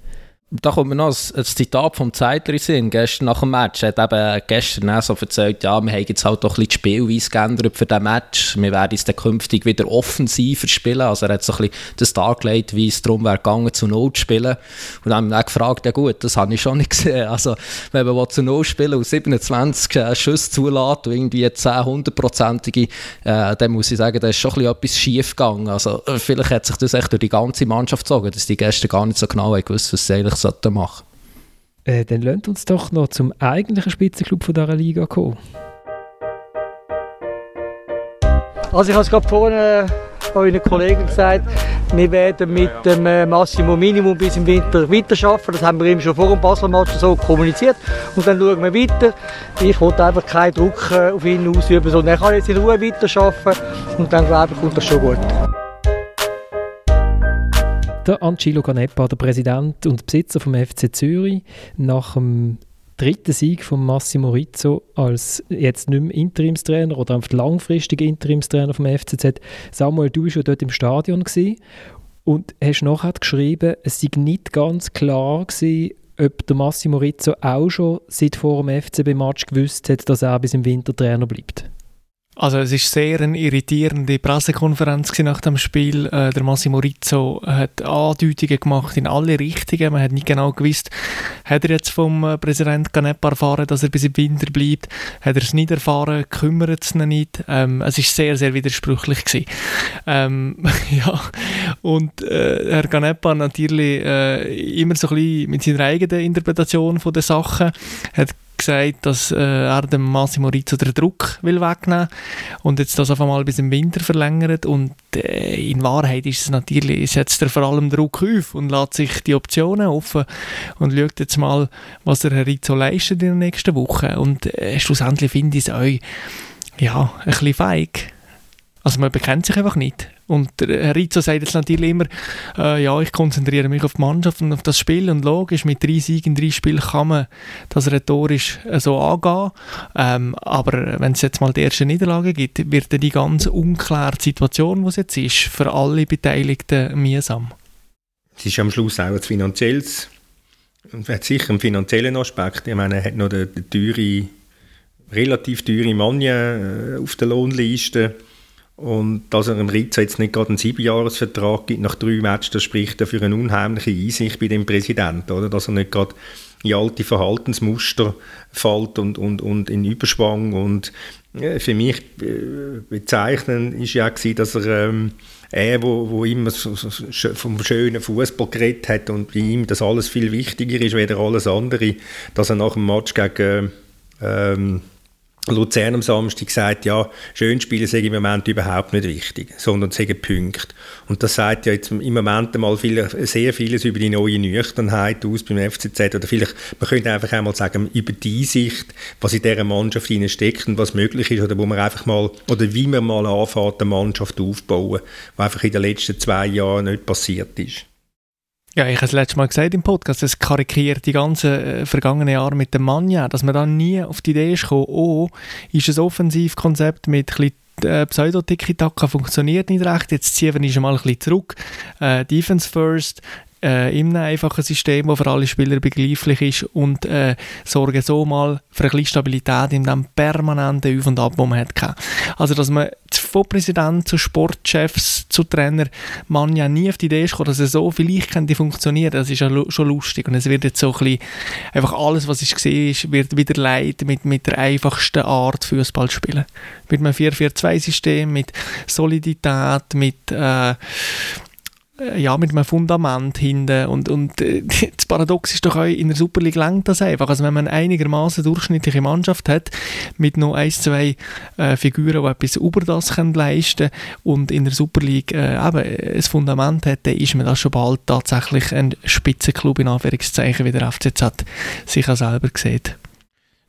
da kommt mir noch ein, Zitat vom Zeitler in gestern nach dem Match. Er hat eben gestern so erzählt, ja, wir haben jetzt halt doch ein bisschen die Spielweise geändert für den Match. Wir werden es dann künftig wieder offensiver spielen. Also er hat so ein bisschen das dargelegt, wie es darum wäre gegangen, zu Null zu spielen. Und dann haben wir gefragt, ja gut, das habe ich schon nicht gesehen. Also wenn man zu Null spielen und 27 äh, Schüsse zulässt und irgendwie 10 hundertprozentige, äh, dann muss ich sagen, da ist schon etwas schief gegangen. Also äh, vielleicht hat sich das echt durch die ganze Mannschaft gezogen, dass die gestern gar nicht so genau gewusst was sie eigentlich eigentlich machen äh, Dann lasst uns doch noch zum eigentlichen Spitzenclub von dieser Liga kommen. Also ich habe es gerade vorhin euren Kollegen gesagt, wir werden mit dem äh, Massimo Minimum bis im Winter weiterarbeiten. Das haben wir ihm schon vor dem Basel-Match so kommuniziert. Und dann schauen wir weiter. Ich wollte einfach keinen Druck äh, auf ihn ausüben, sondern er kann jetzt in Ruhe weiterarbeiten und dann glaube ich, kommt das schon gut. Der Angelo Canepa, der Präsident und Besitzer vom FC Zürich, nach dem dritten Sieg von Massimo Rizzo als jetzt nicht mehr Interimstrainer oder einfach langfristiger Interimstrainer vom FCZ. Samuel, du warst ja dort im Stadion und hast nachher geschrieben, es sei nicht ganz klar gewesen, ob der Massimo Rizzo auch schon seit vor dem FCB-Match gewusst hat, dass er bis im Winter Trainer bleibt. Also es ist sehr eine irritierende Pressekonferenz nach dem Spiel. Äh, der Massimo Rizzo hat Andeutungen gemacht in alle Richtungen. Man hat nicht genau gewusst, hat er jetzt vom äh, Präsident Canepa erfahren, dass er bis im Winter bleibt? Hat er es nicht erfahren? Kümmert es ihn nicht? Ähm, es ist sehr, sehr widersprüchlich gewesen. Ähm, ja, und äh, Herr Canepa natürlich äh, immer so ein bisschen mit seiner eigenen Interpretation von der Sachen hat gesagt, dass äh, er dem Massimo Rizzo den Druck will wegnehmen und jetzt das auf einmal bis im Winter verlängert und äh, in Wahrheit ist es natürlich, setzt er vor allem Druck auf und lässt sich die Optionen offen und schaut jetzt mal, was der Herr Rizzo leistet in den nächsten Wochen und äh, schlussendlich finde ich es auch ja, ein bisschen feig. Also man bekennt sich einfach nicht. Und Herr Rizzo sagt jetzt natürlich immer, äh, ja, ich konzentriere mich auf die Mannschaft und auf das Spiel und logisch, mit drei Siegen drei Spielen kann man das rhetorisch äh, so angehen. Ähm, aber wenn es jetzt mal die erste Niederlage gibt, wird die ganz unklare Situation, die es jetzt ist, für alle Beteiligten mühsam. Es ist am Schluss auch ein finanzielles, hat sicher einen finanziellen Aspekt. Ich meine, er hat noch den teure, relativ teure äh, auf der Lohnliste und dass er dem Rizzo jetzt nicht gerade einen Siebenjahresvertrag gibt nach drei Matches, das spricht ja für eine unheimliche Einsicht bei dem Präsidenten, oder? Dass er nicht gerade in alte Verhaltensmuster fällt und, und, und in Überschwang. Und äh, für mich äh, bezeichnend ist ja gewesen, dass er, ähm, er wo, wo immer so, so, vom schönen Fußball geredet hat und bei ihm das alles viel wichtiger ist, weder alles andere, dass er nach dem Match gegen ähm, Luzern am Samstag gesagt, ja, Schönspiele sind im Moment überhaupt nicht wichtig, sondern sagen Punkte. Und das sagt ja jetzt im Moment einmal viel, sehr vieles über die neue Nüchternheit aus beim FCZ oder vielleicht, man könnte einfach einmal sagen, über die Sicht, was in dieser Mannschaft steckt und was möglich ist oder wo man einfach mal, oder wie man mal anfängt, eine Mannschaft aufzubauen, was einfach in den letzten zwei Jahren nicht passiert ist. Ja, ich habe es letztes Mal gesagt im Podcast, es karikiert die ganzen äh, vergangenen Jahre mit dem Manja, dass man dann nie auf die Idee ist gekommen, oh, ist ein Offensivkonzept mit ein äh, Pseudo-Tiki-Taka funktioniert nicht recht, jetzt ziehen wir mal ein bisschen zurück. Äh, Defense first, äh, in einem einfachen System, das für alle Spieler begreiflich ist und äh, sorgen so mal für ein bisschen Stabilität in dem permanenten Auf und Ab, das man hat. Also, dass man von Präsident zu Sportchefs zu Trainer man ja nie auf die Idee ist dass er so vielleicht könnte funktionieren, das ist ja schon lustig und es wird jetzt so ein bisschen, einfach alles, was ich gesehen ist, wird wieder leid mit, mit der einfachsten Art Fußball spielen. Mit einem 4-4-2-System, mit Solidität, mit äh, ja, mit einem Fundament hinten. Und, und äh, das Paradox ist doch auch, in der Super League längt das einfach. Also wenn man einigermaßen durchschnittliche Mannschaft hat, mit noch ein, zwei äh, Figuren, die etwas über das können leisten und in der Super League äh, eben ein Fundament hat, dann ist man das schon bald tatsächlich ein Spitzenklub in Anführungszeichen, wie der FCZ sich auch selber sieht.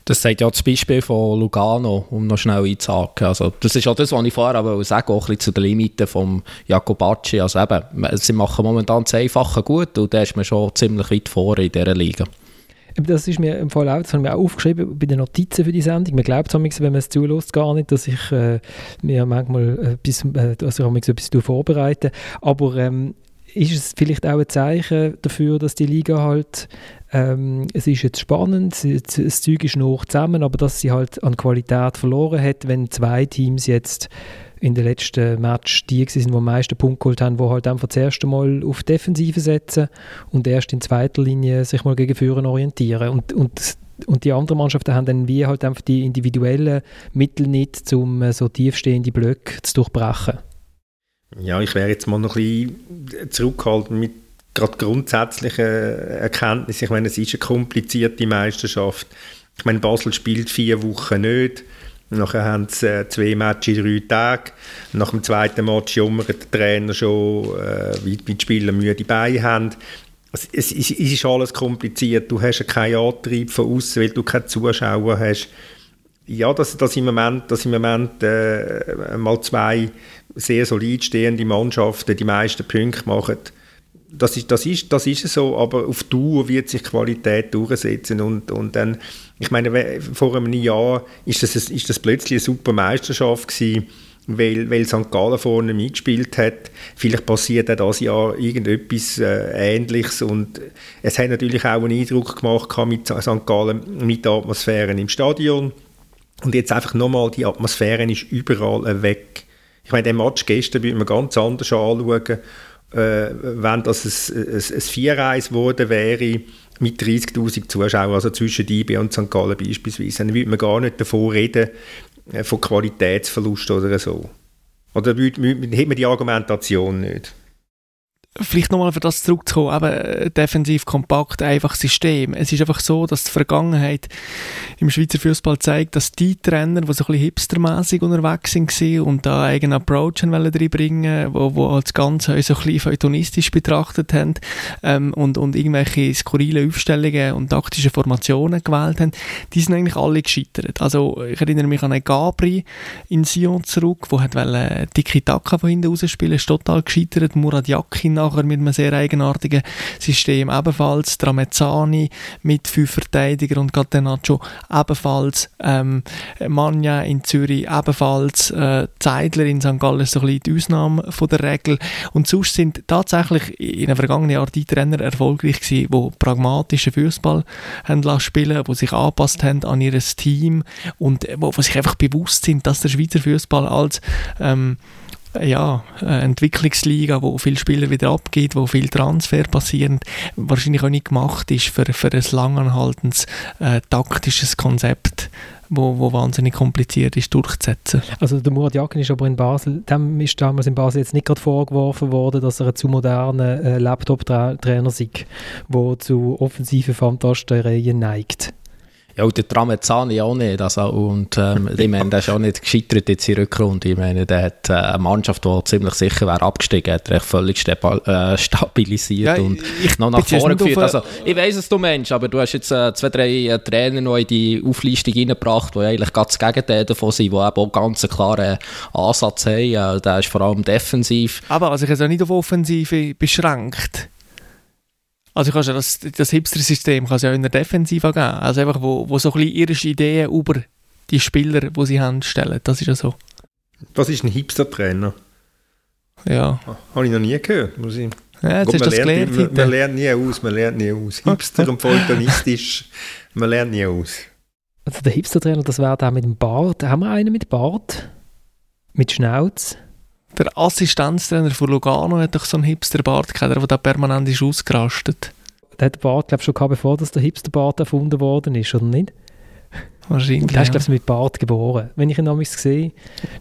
Das sagt ja das Beispiel von Lugano, um noch schnell einzuhaken. Also, das ist auch das, was ich vorher auch sagen auch ein bisschen zu den Limiten von Jacobacci. Also eben, sie machen momentan das Einfache gut und da ist man schon ziemlich weit vorne in dieser Liga. Das ist mir im Fall auch, das haben wir auch aufgeschrieben bei den Notizen für die Sendung. Man glaubt wenn man es zulässt, gar nicht, dass ich äh, mir manchmal etwas, äh, ich etwas vorbereite. Aber ähm, ist es vielleicht auch ein Zeichen dafür, dass die Liga halt, ähm, es ist jetzt spannend, das Zeug ist noch zusammen, aber dass sie halt an Qualität verloren hat, wenn zwei Teams jetzt in den letzten Match die sind, die am meisten Punkte geholt haben, die halt einfach das erste Mal auf Defensive setzen und erst in zweiter Linie sich mal gegen Führen orientieren. Und, und und die anderen Mannschaften haben dann wie halt einfach die individuellen Mittel nicht, um äh, so tiefstehende Blöcke zu durchbrechen. Ja, ich wäre jetzt mal noch ein bisschen zurückgehalten mit gerade grundsätzlichen Erkenntnissen. Ich meine, es ist eine komplizierte Meisterschaft. Ich meine, Basel spielt vier Wochen nicht. Nachher haben sie äh, zwei Matches in drei Tagen. Nach dem zweiten Match jummert der Trainer schon, äh, wie die Spieler müde Beine haben. Es, ist alles kompliziert. Du hast keinen Antrieb von außen, weil du keine Zuschauer hast. Ja, dass, dass im Moment, dass im Moment äh, mal zwei sehr solid stehende Mannschaften die meisten Punkte machen. Das ist, das ist, das ist so, aber auf Dauer wird sich Qualität durchsetzen und, und dann, ich meine, vor einem Jahr ist das, ist das plötzlich eine super Meisterschaft gewesen, weil, weil St. Gallen vorne mitgespielt hat. Vielleicht passiert auch dieses Jahr irgendetwas äh, Ähnliches und es hat natürlich auch einen Eindruck gemacht mit St. Gallen, mit der Atmosphäre im Stadion Und jetzt einfach nochmal, die Atmosphäre ist überall weg. Ich meine, den Match gestern würde man ganz anders anschauen, äh, wenn das ein, ein, ein 4-1 geworden wäre mit 30'000 Zuschauern, also zwischen IB und St. Gallen beispielsweise, dann würde man gar nicht davon reden, äh, von Qualitätsverlust oder so. Oder hätte man die Argumentation nicht. Vielleicht nochmal für das zurückzukommen, eben äh, defensiv kompakt, einfaches System. Es ist einfach so, dass die Vergangenheit im Schweizer Fußball zeigt, dass die Trainer, die so ein bisschen hipstermäßig unterwegs waren und da einen eigenen Approach reinbringen wo, wo das Ganze so ein bisschen feutonistisch betrachtet haben ähm, und, und irgendwelche skurrile Aufstellungen und taktische Formationen gewählt haben, die sind eigentlich alle gescheitert. Also ich erinnere mich an einen Gabri in Sion zurück, der hat Tiki-Taka von hinten rausspielen, ist total gescheitert. Murat Yakin nachher mit einem sehr eigenartigen System ebenfalls. Tramezzani mit fünf Verteidiger und Catenaccio ebenfalls. Ähm, Manja in Zürich ebenfalls. Äh, Zeidler in St. Gallen so ein bisschen die Ausnahme von der Regel. Und sonst sind tatsächlich in den vergangenen Jahren die Trainer erfolgreich gewesen, die pragmatischen Fußball haben spielen, die sich angepasst haben an ihr Team und wo, wo sich einfach bewusst sind, dass der Schweizer Fußball als ähm, ja, Entwicklungsliga, wo viele Spieler wieder abgeht, wo viel Transfer passieren, wahrscheinlich auch nicht gemacht ist für, für ein langanhaltendes äh, taktisches Konzept wo, wo wahnsinnig kompliziert ist durchzusetzen. Also der Murat Jakin ist aber in Basel, dem ist damals in Basel jetzt nicht gerade vorgeworfen worden, dass er ein zu moderner äh, Laptop-Trainer sei, der zu offensiven Fantastereien neigt. Ja, und der Tramezzani auch nicht. Also, und ähm, ich meine, der ist auch nicht gescheitert jetzt in der Rückrunde. Ich meine, der hat äh, eine Mannschaft, die ziemlich sicher wäre abgestiegen, hat er völlig äh, stabilisiert ja, und noch nach vorne geführt. Also, ich weiß es, du Mensch, aber du hast jetzt äh, zwei, drei äh, Trainer noch in die Auflistung reingebracht, die eigentlich ganz das Gegenteil davon sind, die eben auch ganz einen klaren Ansatz haben. Äh, der ist vor allem defensiv. Aber also ich habe es auch nicht auf Offensive beschränkt. Also kannst ja das, das Hipster-System kann es ja in der Defensive geben. Also einfach, wo, wo so ein bisschen ihre Ideen über die Spieler, die sie haben, stellen. Das ist ja so. Was ist ein Hipster-Trainer? Ja. Habe ich noch nie gehört, muss ich... Ja, jetzt Gut, man, lernt, man, man, lernt nie aus, man lernt nie aus. Hipster und Foltonistisch, man lernt nie aus. Also der Hipster-Trainer, das wäre der mit dem Bart. Haben wir einen mit Bart? Mit Schnauz? Der Assistenztrainer von Lugano hat doch so einen Hipsterbart gehabt, der da permanent ist ausgerastet. Der hat den Bart, glaube ich, schon gehabt, bevor das der Hipsterbart erfunden worden ist, oder nicht? Wahrscheinlich. Der ist, glaube ich, mit Bart geboren. Wenn ich ihn damals sehe.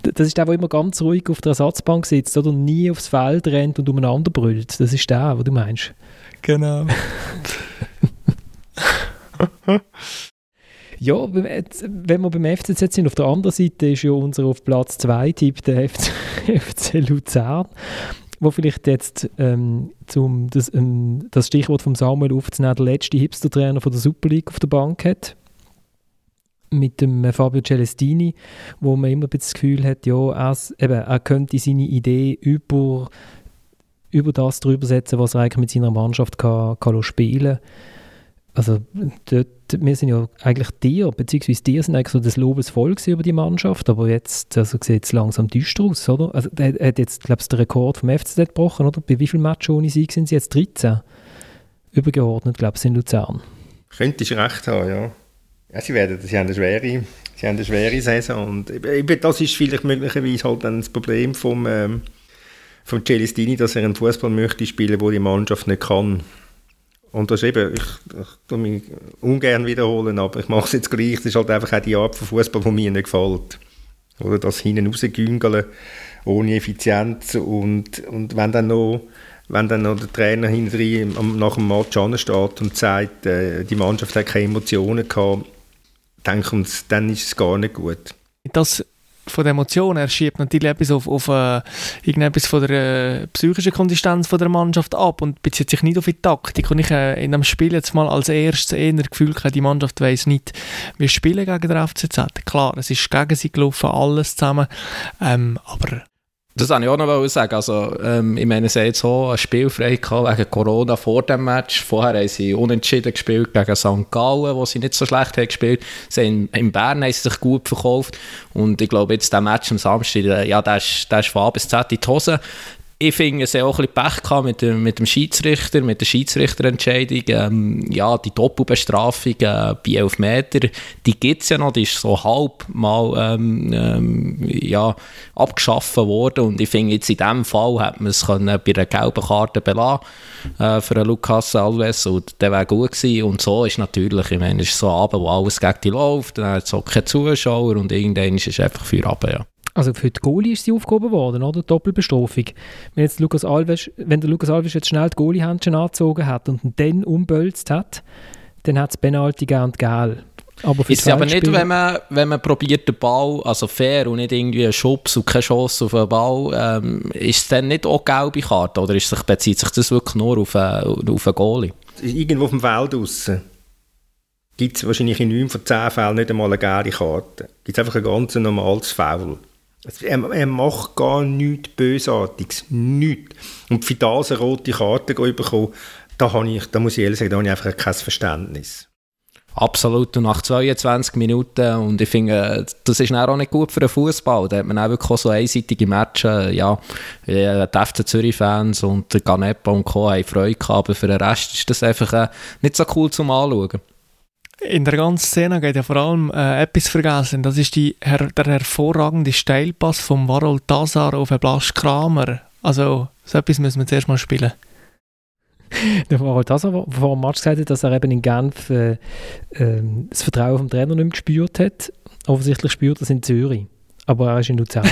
Das ist der, der immer ganz ruhig auf der Ersatzbank sitzt oder nie aufs Feld rennt und umeinander brüllt. Das ist der, was du meinst. Genau. Ja, wenn wir beim FCZ sind, auf der anderen Seite ist ja unser auf Platz 2 Tipp der FC, FC Luzern, wo vielleicht jetzt ähm, zum das, ähm, das Stichwort von Samuel aufzunehmen, der letzte Hipster-Trainer von der Super League auf der Bank hat. Mit dem äh, Fabio Celestini, wo man immer das Gefühl hat, ja, er, eben, er könnte seine Idee über, über das drüber setzen, was er eigentlich mit seiner Mannschaft kann, kann spielen kann also dort, wir sind ja eigentlich dir, beziehungsweise dir sind eigentlich so das Lobes voll über die Mannschaft, aber jetzt also sieht es langsam düster aus, oder? Also er hat jetzt, glaube ich, den Rekord vom FCZ gebrochen, oder? Bei wie vielen Matches ohne Sieg sind sie jetzt 13? Übergeordnet, glaube ich, in Luzern. Könntest recht haben, ja. Ja, sie, werden, sie haben eine schwere, sie haben eine schwere Saison und eben, das ist vielleicht möglicherweise halt dann das Problem vom, ähm, vom Celestini, dass er einen Fußball möchte spielen, wo die Mannschaft nicht kann. Und das ist eben, ich, ich mich ungern wiederholen, aber ich mache es jetzt gleich. Das ist halt einfach auch die Art von Fußball, die mir nicht gefällt. Oder das hinten rausgüngeln, ohne Effizienz. Und, und wenn dann noch wenn dann noch der Trainer hinten nach dem Match ansteht und sagt, äh, die Mannschaft hat keine Emotionen gehabt, ich, dann ist es gar nicht gut. Das von der Emotionen. Er schiebt natürlich etwas auf, auf äh, irgendetwas von der äh, psychischen Konsistenz von der Mannschaft ab und bezieht sich nicht auf die Taktik. Und ich äh, in einem Spiel jetzt mal als erstes eher Gefühl gehabt, die Mannschaft weiß nicht, wir spielen gegen den FCZ. Klar, es ist gegen sie gelaufen, alles zusammen, ähm, aber das wollte ich auch noch sagen. Also, ähm, ich meine, sie haben jetzt so ein Spiel frei wegen Corona vor dem Match. Vorher haben sie unentschieden gespielt gegen St. Gallen, wo sie nicht so schlecht haben gespielt. Sie haben, in Bern haben sie sich gut verkauft. Und ich glaube, jetzt der Match am Samstag, ja, der ist, der ist von A bis Z in die Hose ich finde, es auch ein bisschen Pech mit dem, mit dem Schiedsrichter, mit der Schiedsrichterentscheidung. Ähm, ja, die Doppelbestrafung äh, bei 11 Meter, die gibt es ja noch, die ist so halb mal ähm, ähm, ja, abgeschaffen worden und ich finde, jetzt in diesem Fall hätte man es können bei einer gelben Karte belassen äh, für Lukas Alves und der wäre gut gewesen und so ist natürlich, ich meine, es ist so Abend, wo alles gegen die läuft, dann hat es auch keine Zuschauer und irgendwann ist es einfach für Abend, ja. Also für die Goalie ist sie aufgehoben worden, oder? Doppelbestrafung. Wenn, jetzt Lukas Alves, wenn der Lukas Alves jetzt schnell die Goalie-Händchen angezogen hat und dann umbölzt hat, dann hat es Penalty gegeben und Gel. Aber ist es aber nicht, wenn man, wenn man probiert, den Ball, also fair und nicht irgendwie einen Schubs und keine Chance auf den Ball, ähm, ist es dann nicht auch gelbe Karte oder ist sich, bezieht sich das wirklich nur auf, äh, auf einen Goalie? Irgendwo auf dem Feld draussen gibt es wahrscheinlich in 9 von 10 Fällen nicht einmal eine gelbe Karte. Gibt es einfach ein ganz normales Foul. Er, er, macht gar nichts Bösartiges. Nichts. Und für das eine rote Karte bekommen, da, habe ich, da muss ich ehrlich sagen, da habe ich einfach kein Verständnis. Absolut. Und nach 22 Minuten, und ich finde, das ist auch nicht gut für den Fußball. Da hat man auch wirklich so einseitige Matches. Ja, die FC Zürich-Fans und Ganepa und Co. haben Freude gehabt, aber für den Rest ist das einfach äh, nicht so cool zum Anschauen. In der ganzen Szene geht ja vor allem äh, etwas vergessen. Das ist die, her, der hervorragende Steilpass vom Warol Tazar auf den Blasch Kramer. Also, so etwas müssen wir zuerst mal spielen. Der Warol Tazar vor dem Match gesagt hat, dass er eben in Genf äh, äh, das Vertrauen vom Trainer nicht mehr gespürt hat. Offensichtlich spürt er es in Zürich. Aber er ist in Luzern.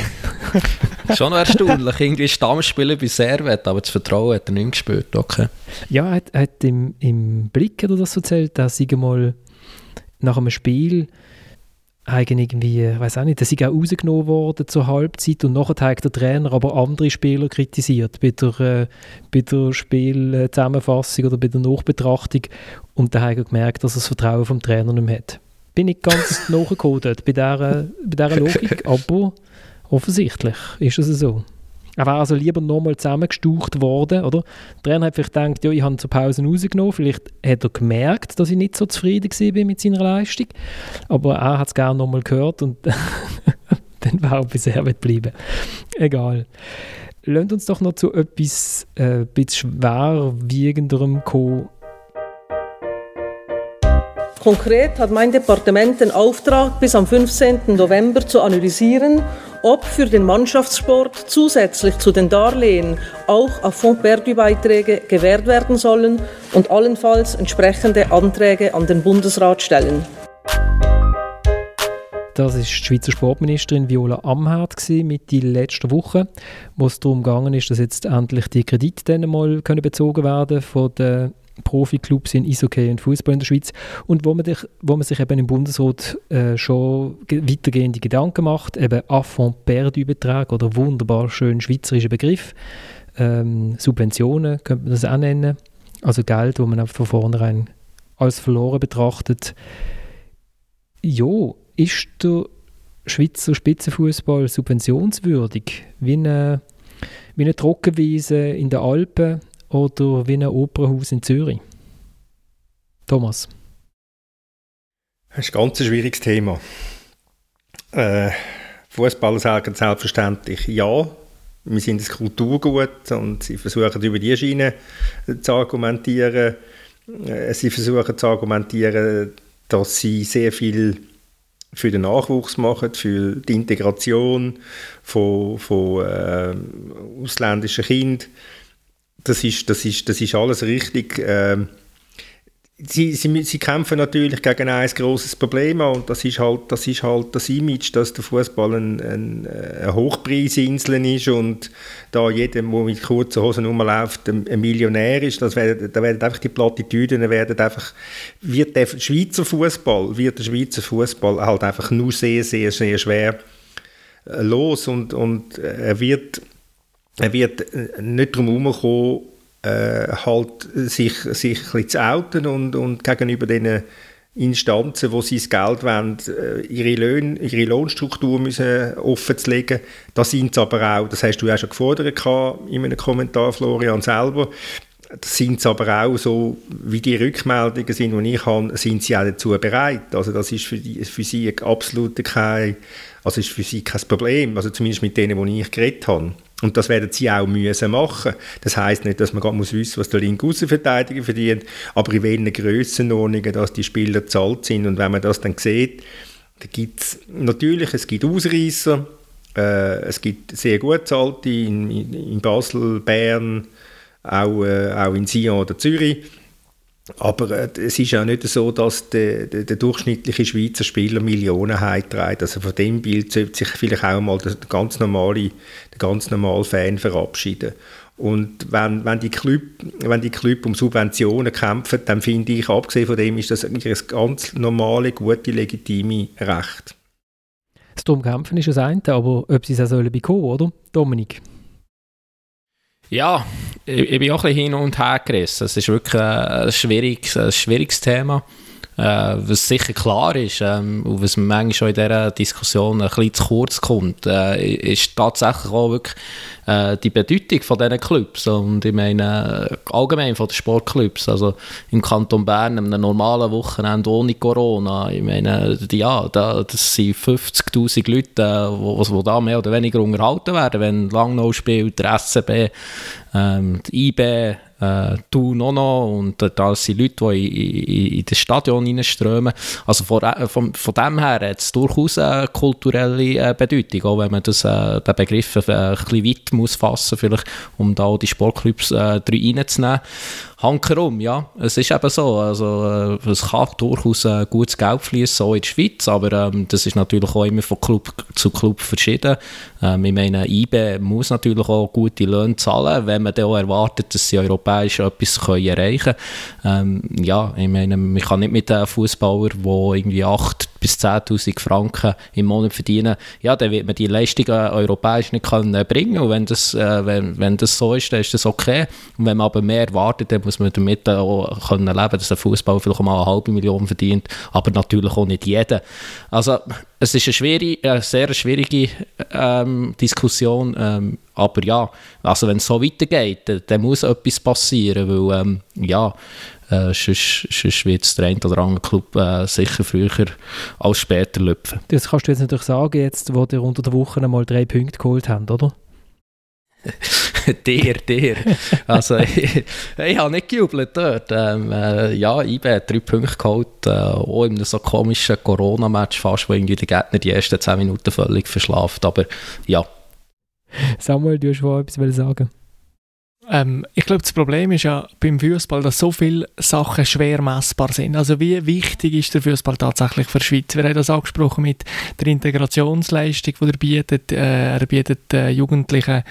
Schon noch erstaunlich. Irgendwie Stammspieler bei Servet, aber das Vertrauen hat er nicht gespürt. Okay. Ja, er hat, hat im, im Blick oder das erzählt, dass er mal nach einem Spiel irgendwie, ich weiß auch nicht, der ist auch rausgenommen worden zur Halbzeit und nachher hat der Trainer aber andere Spieler kritisiert bei der, äh, bei der Spielzusammenfassung oder bei der Nachbetrachtung und dann hat er gemerkt, dass er das Vertrauen vom Trainer nicht mehr hat. Bin ich ganz nachgecodet bei dieser, bei dieser Logik, aber offensichtlich ist es so. Er wäre also lieber nochmal zusammengestaucht worden, oder? Der Trainer hat vielleicht gedacht, ja, ich habe zur Pause rausgenommen, vielleicht hat er gemerkt, dass ich nicht so zufrieden war mit seiner Leistung, aber er hat es gerne nochmal gehört und dann wäre er bisher bleiben. Egal. Lasst uns doch noch zu etwas äh, bisschen schwerwiegenderem kommen. Konkret hat mein Departement den Auftrag, bis am 15. November zu analysieren, ob für den Mannschaftssport zusätzlich zu den Darlehen auch Affront Perdu-Beiträge gewährt werden sollen und allenfalls entsprechende Anträge an den Bundesrat stellen. Das ist die Schweizer Sportministerin Viola Amherd mit die letzte Woche, wo es darum gegangen ist, dass jetzt endlich die Kredite dann mal können bezogen werden von den Profiklubs in Eishockey und Fußball in der Schweiz und wo man, dich, wo man sich eben im Bundesrat äh, schon weitergehende Gedanken macht, eben Affront perdu Betrag oder wunderbar schön schweizerischer Begriff, ähm, Subventionen könnte man das auch nennen, also Geld, wo man von vornherein als verloren betrachtet. Ja, ist der Schweizer Spitzenfußball subventionswürdig? Wie eine, wie eine Trockenwiese in den Alpen oder wie ein Opernhaus in Zürich? Thomas? Das ist ein ganz schwieriges Thema. Äh, Fußballer sagen selbstverständlich ja. Wir sind das Kulturgut und sie versuchen über die Schiene zu argumentieren. Äh, sie versuchen zu argumentieren, dass sie sehr viel für den Nachwuchs machen, für die Integration von, von äh, ausländischen Kindern das ist, das ist, das ist alles richtig. Ähm, sie, sie, sie kämpfen natürlich gegen ein großes Problem und das ist halt das, ist halt das Image, dass der Fußball ein, ein, eine Hochpreisinsel ist und da jeder, der mit kurzen Hosen rumläuft, ein, ein Millionär ist. Das werden, da werden einfach die Plattitüden, werden einfach, wird der Schweizer Fußball, wird der Schweizer Fußball halt einfach nur sehr, sehr, sehr schwer äh, los und, und er wird er wird äh, nicht darum herumkommen, äh, halt sich, sich ein bisschen zu outen und, und gegenüber den Instanzen, wo sie das Geld wollen, äh, ihre, Löhne, ihre Lohnstruktur müssen offen zu legen. Das sind aber auch, das hast du ja schon gefordert in einem Kommentar, Florian, selber, das sind sie aber auch so, wie die Rückmeldungen sind, die ich habe, sind sie auch dazu bereit. Also das ist für, die, für sie absolut kein, also ist für sie kein Problem, also zumindest mit denen, die ich geredet habe. Und das werden sie auch müssen machen. Das heißt nicht, dass man gerade muss wissen, was der linke Außenverteidiger verdient, aber in welchen Grössenordnungen, dass die Spieler zahlt sind. Und wenn man das dann sieht, da gibt es natürlich, es gibt Ausreißer, äh, es gibt sehr gut zahlte in, in, in Basel, Bern, auch, äh, auch in Sion oder Zürich. Aber äh, es ist ja nicht so, dass der, der, der durchschnittliche Schweizer Spieler Millionen trägt. Also von dem Bild sollte sich vielleicht auch mal der ganz normale, der ganz normale Fan verabschieden. Und wenn, wenn, die Club, wenn die Club um Subventionen kämpfen, dann finde ich, abgesehen von dem, ist das eigentlich ein ganz normale, gute, legitime Recht. Das Drum kämpfen ist das eine, aber ob sie es auch sollen bekommen, oder? Dominik? Ja, ich, ich bin auch ein bisschen hin und her gerissen. Es ist wirklich ein schwieriges, ein schwieriges Thema. Äh, was sicher klar ist ähm, und was manchmal in dieser Diskussion ein bisschen zu kurz kommt, äh, ist tatsächlich auch wirklich äh, die Bedeutung von diesen Clubs. Und ich meine allgemein von den Sportclubs, also im Kanton Bern einem normalen Wochenende ohne Corona, ich meine, ja, da, das sind 50'000 Leute, die, die da mehr oder weniger unterhalten werden, wenn Langnau spielt, der SCB, ähm, die IB, äh, du noch noch und da sind Leute, die in, in, in das Stadion reinströmen. Also von, äh, von, von dem her hat es durchaus eine kulturelle äh, Bedeutung, auch wenn man das, äh, den Begriff äh, ein bisschen weit muss fassen vielleicht, um da auch die Sportclubs äh, reinzunehmen. Hankerum, ja, es ist eben so. Also, äh, es kann durchaus äh, gutes Geld fließen, auch in der Schweiz, aber ähm, das ist natürlich auch immer von Club zu Club verschieden. Ähm, ich meine, IB muss natürlich auch gute Löhne zahlen, wenn man dann auch erwartet, dass sie europäisch etwas können erreichen können. Ähm, ja, ich meine, man kann nicht mit einem Fußballer, der irgendwie 8 bis 10'000 Franken im Monat verdienen, ja, dann wird man die Leistungen europäisch nicht können bringen und wenn das, äh, wenn, wenn das so ist, dann ist das okay. Und wenn man aber mehr erwartet, dann muss man damit auch können leben, dass ein Fußball vielleicht mal eine halbe Million verdient, aber natürlich auch nicht jeder. Also es ist eine, schwierige, eine sehr schwierige ähm, Diskussion, ähm, aber ja, also wenn es so weitergeht, dann, dann muss etwas passieren, weil ähm, ja, äh, sonst, sonst wird es der ein oder andere Club äh, sicher früher als später lüpfen. Das kannst du jetzt natürlich sagen, jetzt, wo ihr unter der Woche mal drei Punkte geholt habt, oder? der, der. Also, ich, ich habe nicht gejubelt dort. Ähm, äh, ja, IB hat drei Punkte geholt, äh, auch in einem so komischen Corona-Match fast, wo irgendwie der Gegner die ersten zehn Minuten völlig verschlaft. Aber ja. Samuel, du hast schon etwas sagen ähm, ich glaube, das Problem ist ja beim Fußball, dass so viele Sachen schwer messbar sind. Also wie wichtig ist der Fußball tatsächlich für die Schweiz? Wir haben das angesprochen mit der Integrationsleistung, die er bietet. Äh, er bietet äh, Jugendlichen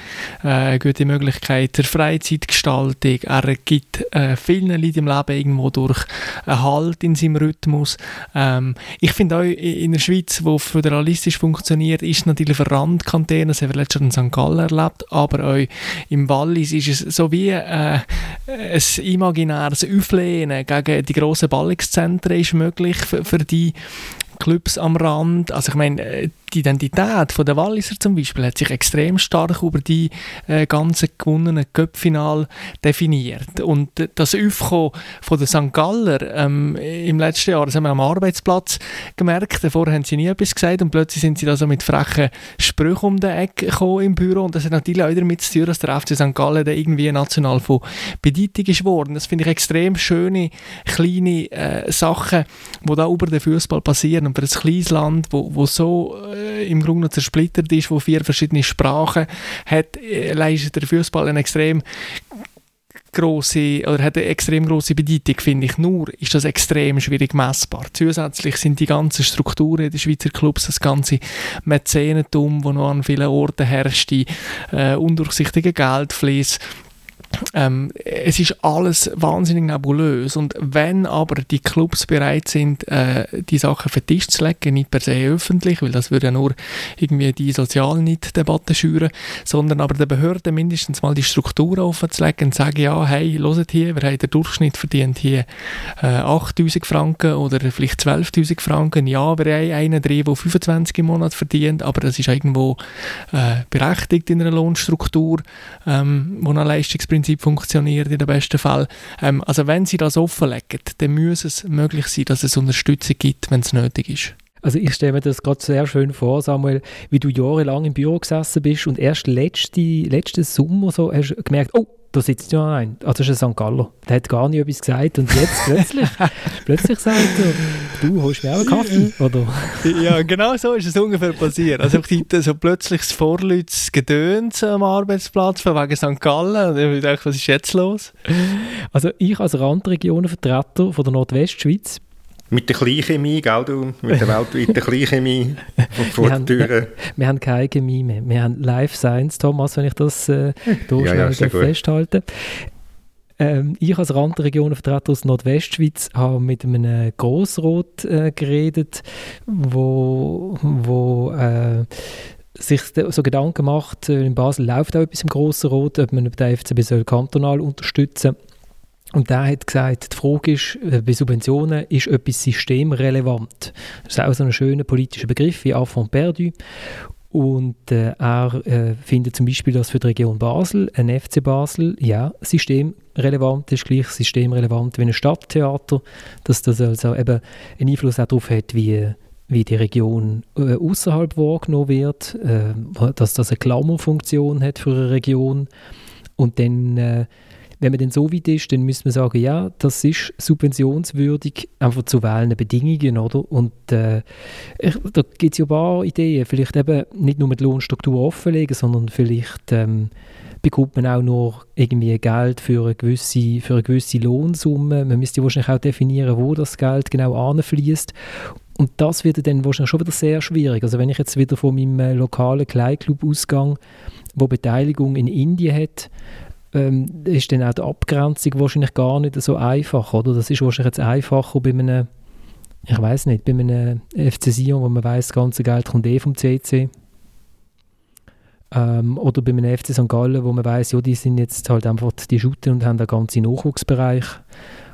äh, gute Möglichkeit der Freizeitgestaltung. Er gibt äh, vielen Leuten im Leben irgendwo durch einen Halt in seinem Rhythmus. Ähm, ich finde auch in der Schweiz, wo föderalistisch funktioniert, ist natürlich für Randkantone, das haben wir letztens in St. Gallen erlebt, aber auch im Wallis ist es so wie äh, ein imaginäres Auflehnen gegen die grossen Ballungszentren ist möglich für, für die Clubs am Rand. Also ich meine, äh, die Identität von der Walliser zum Beispiel hat sich extrem stark über die äh, ganzen gewonnenen Köpfinal definiert. Und das Aufkommen von den St. Galler ähm, im letzten Jahr, das haben wir am Arbeitsplatz gemerkt, davor haben sie nie etwas gesagt und plötzlich sind sie da so mit frechen Sprüchen um die Ecke gekommen im Büro und das hat natürlich auch damit zu tun, dass der FC St. Gallen dann irgendwie national von Bedeutung ist worden. Das finde ich extrem schöne, kleine äh, Sachen, die da über den Fußball passieren und für ein kleines Land, wo, wo so äh, im Grunde zersplittert ist, wo vier verschiedene Sprachen hat, äh, leistet der Fußball eine extrem große oder hat eine extrem große Bedeutung, finde ich. Nur ist das extrem schwierig messbar. Zusätzlich sind die ganzen Strukturen der Schweizer Clubs, das ganze Mäzenentum, wo noch an vielen Orten herrscht, die äh, undurchsichtige Geldfließ, ähm, es ist alles wahnsinnig nebulös und wenn aber die Clubs bereit sind, äh, die Sachen für Tisch zu legen, nicht per se öffentlich, weil das würde ja nur irgendwie die sozialen Debatte schüren, sondern aber der Behörde mindestens mal die Strukturen offenzulegen und sagen, ja, hey, hört hier, wir haben den Durchschnitt verdient hier äh, 8'000 Franken oder vielleicht 12'000 Franken, ja, wir haben einen drin, der 25 im Monat verdient, aber das ist irgendwo äh, berechtigt in einer Lohnstruktur, ähm, wo ein Leistungsprinzip Prinzip funktioniert in den besten Fall. Ähm, also wenn sie das offenlegen, dann muss es möglich sein, dass es Unterstützung gibt, wenn es nötig ist. Also ich stelle mir das gerade sehr schön vor, Samuel, wie du jahrelang im Büro gesessen bist und erst letzte, letzten Sommer so hast du gemerkt, oh, da sitzt ja ein. Ah, das ist ein St. Galler. Der hat gar nicht etwas gesagt und jetzt plötzlich, plötzlich sagt er, du holst mir auch einen Kaffee, oder? ja, genau so ist es ungefähr passiert. Also ich hatte so plötzlich das Vorleutes Gedöns am Arbeitsplatz von wegen St. Gallen und ich dachte, was ist jetzt los? Also ich als Randregionenvertreter von der Nordwestschweiz mit der Kleinchemie, gell, du? Mit der weltweiten Kleinchemie vor der Tür. Wir, haben keine Chemie mehr. Wir haben Life Science, Thomas, wenn ich das äh, ja, ja, festhalte. Ähm, ich als Randregionenvertreter aus Nordwestschweiz habe mit einem Grossrot äh, geredet, wo, wo äh, sich so Gedanken macht, äh, in Basel läuft auch etwas im Grossen Rot, ob man den FCB soll kantonal unterstützen soll. Und der hat gesagt, die Frage ist, äh, bei Subventionen ist etwas systemrelevant. Das ist auch so ein schöner politischer Begriff wie Affront perdu. Und äh, er äh, findet zum Beispiel, dass für die Region Basel ein FC Basel ja systemrelevant ist, gleich systemrelevant wie ein Stadttheater, dass das also eben einen Einfluss auch darauf hat, wie, wie die Region äh, außerhalb wahrgenommen wird, äh, dass das eine Klammerfunktion hat für eine Region. Und dann äh, wenn man dann so weit ist, dann müsste man sagen, ja, das ist subventionswürdig, einfach zu wählenden Bedingungen, oder? Und äh, ich, da gibt es ja ein paar Ideen, vielleicht eben nicht nur mit Lohnstruktur offenlegen, sondern vielleicht ähm, bekommt man auch noch irgendwie Geld für eine gewisse, für eine gewisse Lohnsumme. Man müsste wahrscheinlich auch definieren, wo das Geld genau anfließt. Und das wird dann wahrscheinlich schon wieder sehr schwierig. Also wenn ich jetzt wieder von meinem äh, lokalen Kleinclub ausgehe, wo Beteiligung in Indien hat, ähm, ist dann auch die Abgrenzung wahrscheinlich gar nicht so einfach, oder? Das ist wahrscheinlich jetzt einfacher bei einem, ich weiß nicht, bei einem FC Sion, wo man weiß, das ganze Geld kommt eh vom CC. Ähm, oder bei einem FC St. Gallen, wo man weiß, ja, die sind jetzt halt einfach die Shooter und haben einen ganzen Nachwuchsbereich.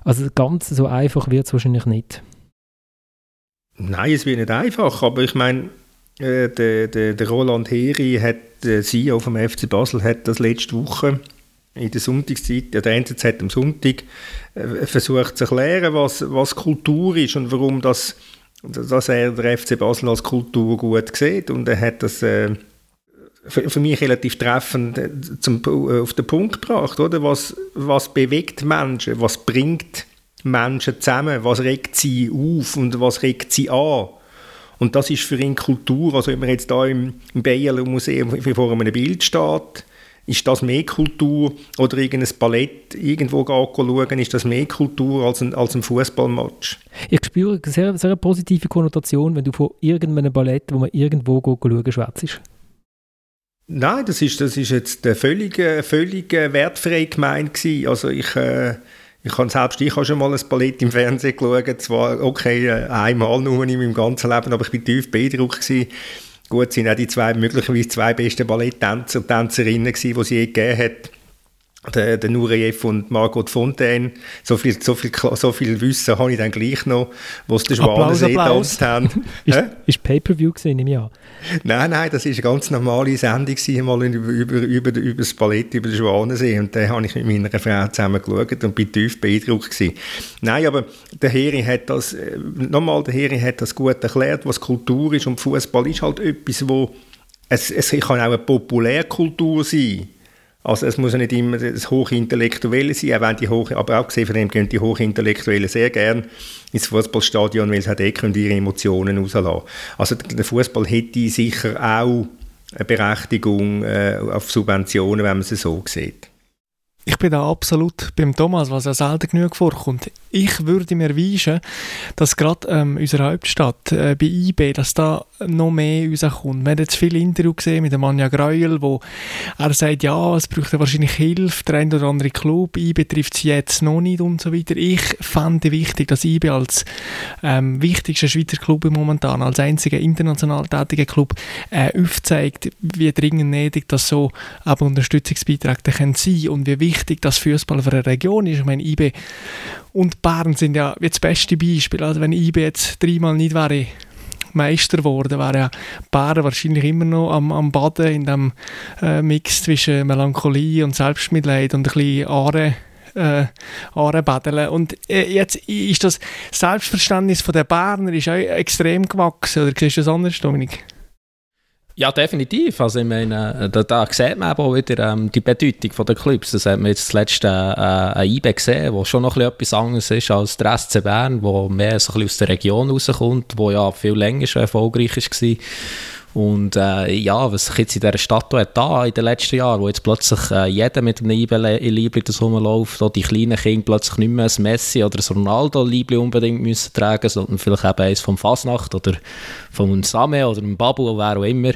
Also ganz so einfach wird es wahrscheinlich nicht. Nein, es wird nicht einfach, aber ich meine, äh, der, der, der Roland Heri, hat, der CEO vom FC Basel, hat das letzte Woche in der Sonntagszeit, ja, der NZZ am Sonntag, äh, versucht zu erklären, was, was Kultur ist und warum das, dass er der FC Basel als Kultur gut sieht. Und er hat das äh, für, für, mich relativ treffend äh, zum, äh, auf den Punkt gebracht. Oder? Was, was bewegt Menschen? Was bringt Menschen zusammen? Was regt sie auf und was regt sie an? Und das ist für ihn Kultur. Also wenn man jetzt da im, im Bayerler Museum vor einem Bild steht, ist das mehr Kultur oder irgendein Ballett irgendwo schauen, ist das mehr Kultur als ein, als ein Fußballmatch? Ich spüre eine sehr, sehr positive Konnotation, wenn du von irgendeinem Ballett, wo man irgendwo schauen, schwätzt. Nein, das ist, das ist jetzt völlig, völlig wertfrei gemeint gewesen. Also ich, äh, ich habe selbst ich habe schon mal ein Ballett im Fernsehen geschaut, zwar okay äh, einmal nur in meinem ganzen Leben, aber ich war tief beeindruckt gewesen Gut, sind auch die zwei, möglicherweise zwei besten Balletttänzer und Tänzerinnen gewesen, die sie je gegeben hat der, der Nureyev und Margot Fontaine. So viel, so viel, so viel Wissen habe ich dann gleich noch, was der Schwanensee getanzt haben. ist, ist Pay-Per-View gesehen im Jahr? Nein, nein, das war eine ganz normale Sendung mal über, über, über, über das Ballett, über den Schwanensee. Und da habe ich mit meiner Frau zusammen geschaut und bin tief beeindruckt gewesen. Nein, aber der Heri hat das, äh, nochmal, der Heri hat das gut erklärt, was Kultur ist. Und Fußball ist halt etwas, wo, es, es kann auch eine Populärkultur sein also es muss ja nicht immer das Hochintellektuelle sein, auch wenn die Hoch, aber auch gesehen von dem gehen die Hochintellektuellen sehr gern ins Fußballstadion, weil sie halt eh ihre Emotionen rauslassen Also der Fußball hätte sicher auch eine Berechtigung äh, auf Subventionen, wenn man es so sieht. Ich bin da absolut beim Thomas, was ja selten genug vorkommt. Ich würde mir wünschen, dass gerade ähm, unsere Hauptstadt äh, bei IB, dass da noch mehr rauskommt. Wir haben jetzt viele Interviews gesehen mit dem Anja Greuel, wo er sagt, ja, es braucht wahrscheinlich Hilfe, der ein oder andere Club, IB trifft es jetzt noch nicht und so weiter. Ich fände wichtig, dass IB als ähm, wichtigster Schweizer Club momentan, als einziger international tätiger Club, äh, aufzeigt, wie dringend nötig das so aber Unterstützungsbeiträge sein können und wie wichtig das Fußball für eine Region ist. Ich meine, IB und Bern sind ja wie das beste Beispiel. Also wenn IB jetzt dreimal nicht wäre Meister geworden, wäre ja Bern wahrscheinlich immer noch am, am Baden in dem äh, Mix zwischen Melancholie und Selbstmitleid und ein bisschen Aare äh. Und äh, jetzt ist das Selbstverständnis von der Berner ist auch extrem gewachsen. Oder siehst du das anders, Dominik? Ja, definitiv. Also ich meine, da, da sieht man auch wieder ähm, die Bedeutung der Clubs. Das hat man jetzt das letzte äh, IBE gesehen, wo schon noch etwas anderes ist als der SC Bern, wo mehr so ein bisschen aus der Region rauskommt, wo ja viel länger schon erfolgreich war. Und äh, ja, was sich jetzt in dieser Stadt da in den letzten Jahren, wo jetzt plötzlich äh, jeder mit einem Liebling das rumläuft, die kleinen Kinder plötzlich nicht mehr ein Messi oder ein Ronaldo-Liebling unbedingt müssen tragen, sondern vielleicht eben eins vom Fasnacht oder vom Same oder einem Babu oder wer auch immer.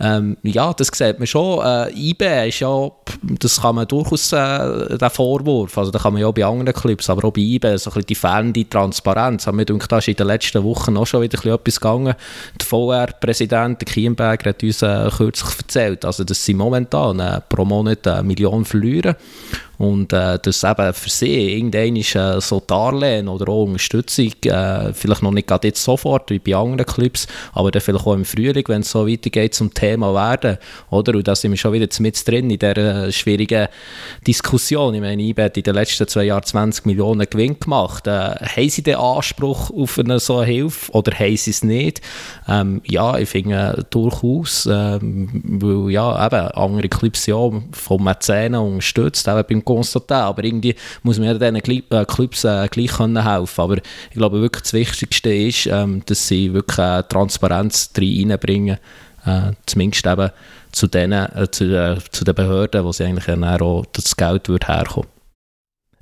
Ähm, ja, das sieht man schon. Äh, IB ist ja, das kann man durchaus, äh, der Vorwurf, also da kann man ja auch bei anderen Clubs, aber auch bei IB, so ein bisschen die fehlende Transparenz. Aber mir denke, da ist in den letzten Wochen auch schon wieder ein etwas gegangen. Der VR-Präsident, Kienberger hat uns äh, kürzlich erzählt, also dass sie momentan äh, pro Monat eine Million verlieren und äh, dass eben für sie irgendein äh, so Darlehen oder auch Unterstützung, äh, vielleicht noch nicht gerade jetzt sofort wie bei anderen Clubs, aber dann vielleicht auch im Frühling, wenn es so weitergeht, zum Thema werden. Oder? Und da sind wir schon wieder mit drin in dieser schwierigen Diskussion. Ich meine, IBE hat in den letzten zwei Jahren 20 Millionen Gewinn gemacht. Äh, haben sie den Anspruch auf eine so eine Hilfe oder haben sie es nicht? Ähm, ja, ich finde äh, durchaus, ähm, weil ja, eben andere Clubs ja von Mäzenen unterstützt, eben beim Constantin, aber irgendwie muss man ja diesen äh, Clubs äh, gleich können helfen Aber ich glaube wirklich das Wichtigste ist, ähm, dass sie wirklich äh, Transparenz reinbringen, äh, zumindest eben zu, denen, äh, zu, äh, zu den Behörden, wo sie eigentlich dann auch das Geld wird herkommen.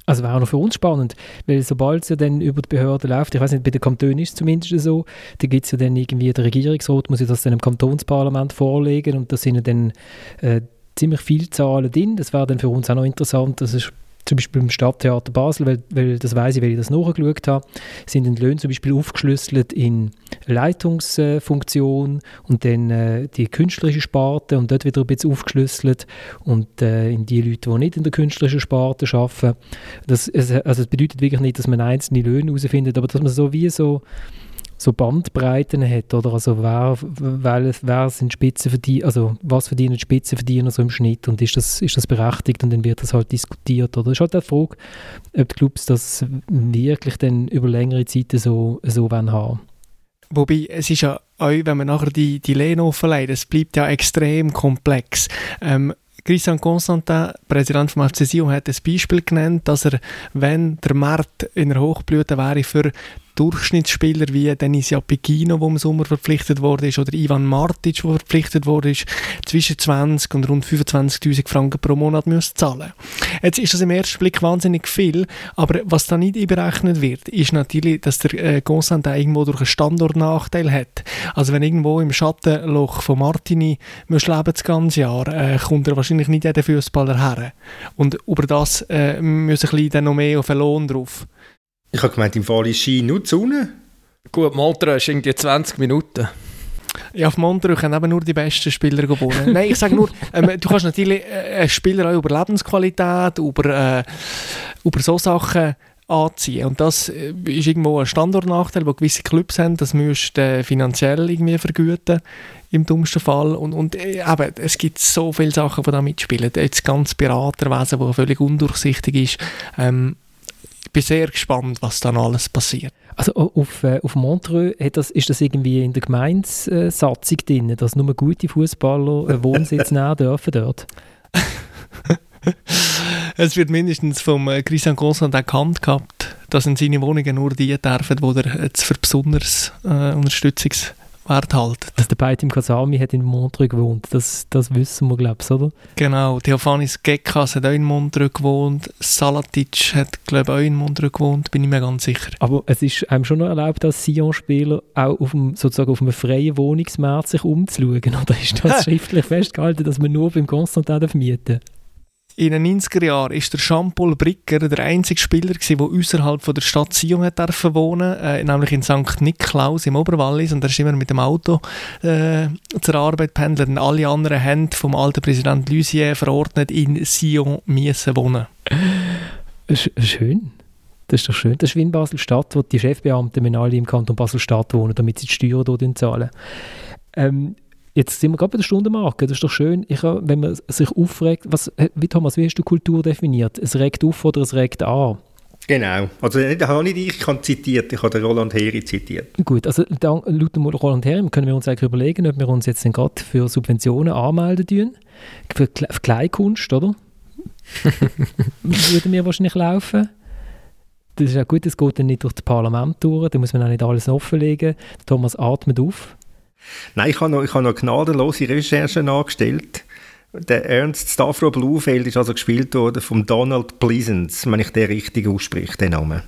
Also wäre auch noch für uns spannend, weil sobald es ja dann über die Behörden läuft, ich weiß nicht, bei den Kantonen ist es zumindest so, da gibt es ja dann irgendwie, der Regierungsrat muss ja das dann im Kantonsparlament vorlegen und da sind ja dann äh, ziemlich viele Zahlen drin. Das wäre dann für uns auch noch interessant. Das ist zum Beispiel im Stadttheater Basel, weil, weil das weiß ich, weil ich das nachgeschaut habe, sind die Löhne zum Beispiel aufgeschlüsselt in Leitungsfunktion und dann äh, die künstlerische Sparte und dort wieder ein bisschen aufgeschlüsselt und äh, in die Leute, die nicht in der künstlerischen Sparte arbeiten. Das, also das bedeutet wirklich nicht, dass man einzelne Löhne herausfindet, aber dass man so wie so so Bandbreiten hat, oder? Also wer, wer, wer sind Spitzenverdiener, also was verdienen Spitzenverdiener so im Schnitt und ist das, ist das berechtigt und dann wird das halt diskutiert, oder? Es ist halt die Frage, ob die Clubs das wirklich dann über längere Zeit so, so haben Wobei, es ist ja auch, wenn man nachher die, die Lehne offenlegt, es bleibt ja extrem komplex. Ähm, Christian Constantin, Präsident vom FC Sion, hat ein Beispiel genannt, dass er, wenn der Markt in der Hochblüte wäre, für Durchschnittsspieler wie Denis Picino, der im Sommer verpflichtet wurde, oder Ivan Martic, der verpflichtet wurde, zwischen 20 und rund 25.000 Franken pro Monat müssen zahlen Jetzt ist das im ersten Blick wahnsinnig viel, aber was da nicht einberechnet wird, ist natürlich, dass der äh, irgendwo durch einen Standortnachteil hat. Also wenn irgendwo im Schattenloch von Martini musst leben das ganze Jahr, äh, kommt er wahrscheinlich nicht jeder Fußballer her. Und über das äh, müssen ein bisschen noch mehr auf den Lohn drauf. Ich habe gemeint, im Fall ist Ski nur die Sonne. Gut, Montreux ist irgendwie 20 Minuten. Ja, auf Montreux können eben nur die besten Spieler gewonnen. Nein, ich sage nur, ähm, du kannst natürlich äh, einen Spieler auch über Lebensqualität, über, äh, über so Sachen anziehen. Und das äh, ist irgendwo ein Standortnachteil, wo gewisse Clubs haben, das musst du finanziell irgendwie vergüten, im dümmsten Fall. Und, und äh, eben, es gibt so viele Sachen, die da mitspielen. Jetzt ganz Beraterwesen, das völlig undurchsichtig ist. Ähm, bin sehr gespannt, was dann alles passiert. Also auf, äh, auf Montreux das, ist das irgendwie in der Gemeinsatzung drin, dass nur gute Fußballer einen Wohnsitz nehmen dürfen dort? es wird mindestens vom äh, Christian Constant erkannt gehabt, dass in seine Wohnungen nur die dürfen, die er jetzt für besonders äh, Unterstützungs Wert halten. Also der Beitim Kasami hat in Montreux gewohnt, das, das wissen wir, glaube ich, oder? Genau, Theophanis Gekas hat auch in Montreux gewohnt, Salatic hat, glaube ich, auch in Montreux gewohnt, bin ich mir ganz sicher. Aber es ist einem schon noch erlaubt, als Sion-Spieler auch auf dem, sozusagen auf einem freien Wohnungsmarkt sich umzuschauen, oder ist das schriftlich festgehalten, dass man nur beim Konstantin mieten darf? In den 90er Jahren war der Jean-Paul Bricker der einzige Spieler, der außerhalb der Stadt Sion hat wohnen äh, nämlich in St. Niklaus im Oberwallis. Und er ist immer mit dem Auto äh, zur Arbeit pendelt. Und alle anderen haben vom alten Präsident Lusier verordnet, in Sion müssen wohnen. Schön. Das ist doch schön. Das ist wie in Basel-Stadt, wo die Chefbeamten alle im Kanton Basel-Stadt wohnen, damit sie die Steuern dort zahlen. Ähm, Jetzt sind wir gerade bei der Stundenmarke. Das ist doch schön, ich, wenn man sich aufregt. Was, wie Thomas, wie hast du Kultur definiert? Es regt auf oder es regt an? Genau. Also da habe nicht ich kann zitiert, ich habe den Roland Heri zitiert. Gut, also laut dem Roland Heri können wir uns eigentlich überlegen, ob wir uns jetzt gerade für Subventionen anmelden tun. Für, für Kleinkunst, oder? Würden wir wahrscheinlich laufen. Das ist auch gut, es geht dann nicht durch das Parlament durch, da muss man auch nicht alles offenlegen. Thomas atmet auf. Nein, ich habe noch, ich habe noch gnadenlose Recherchen angestellt. Der Ernst Stavro Blufeld ist also gespielt worden von Donald Pleasance, wenn ich den richtig ausspreche, den Namen.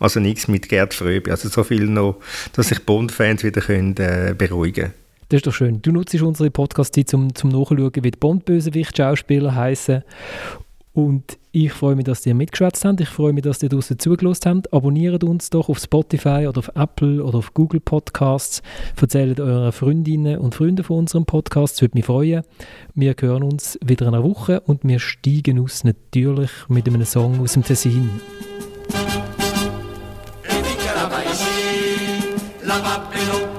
Also nichts mit Gerd Fröbe. Also so viel noch, dass sich Bond-Fans wieder können, äh, beruhigen können. Das ist doch schön. Du nutzt unsere Podcast-Zeit, um zum Nachschauen, wie die Bond-Bösewicht-Schauspieler heißen. Und ich freue mich, dass ihr mitgeschwätzt habt. Ich freue mich, dass ihr draußen zugelassen habt. Abonniert uns doch auf Spotify oder auf Apple oder auf Google Podcasts. Erzählt euren Freundinnen und Freunden von unserem Podcast. Das würde mich freuen. Wir hören uns wieder in einer Woche und wir steigen aus natürlich mit einem Song aus dem Tessin. questo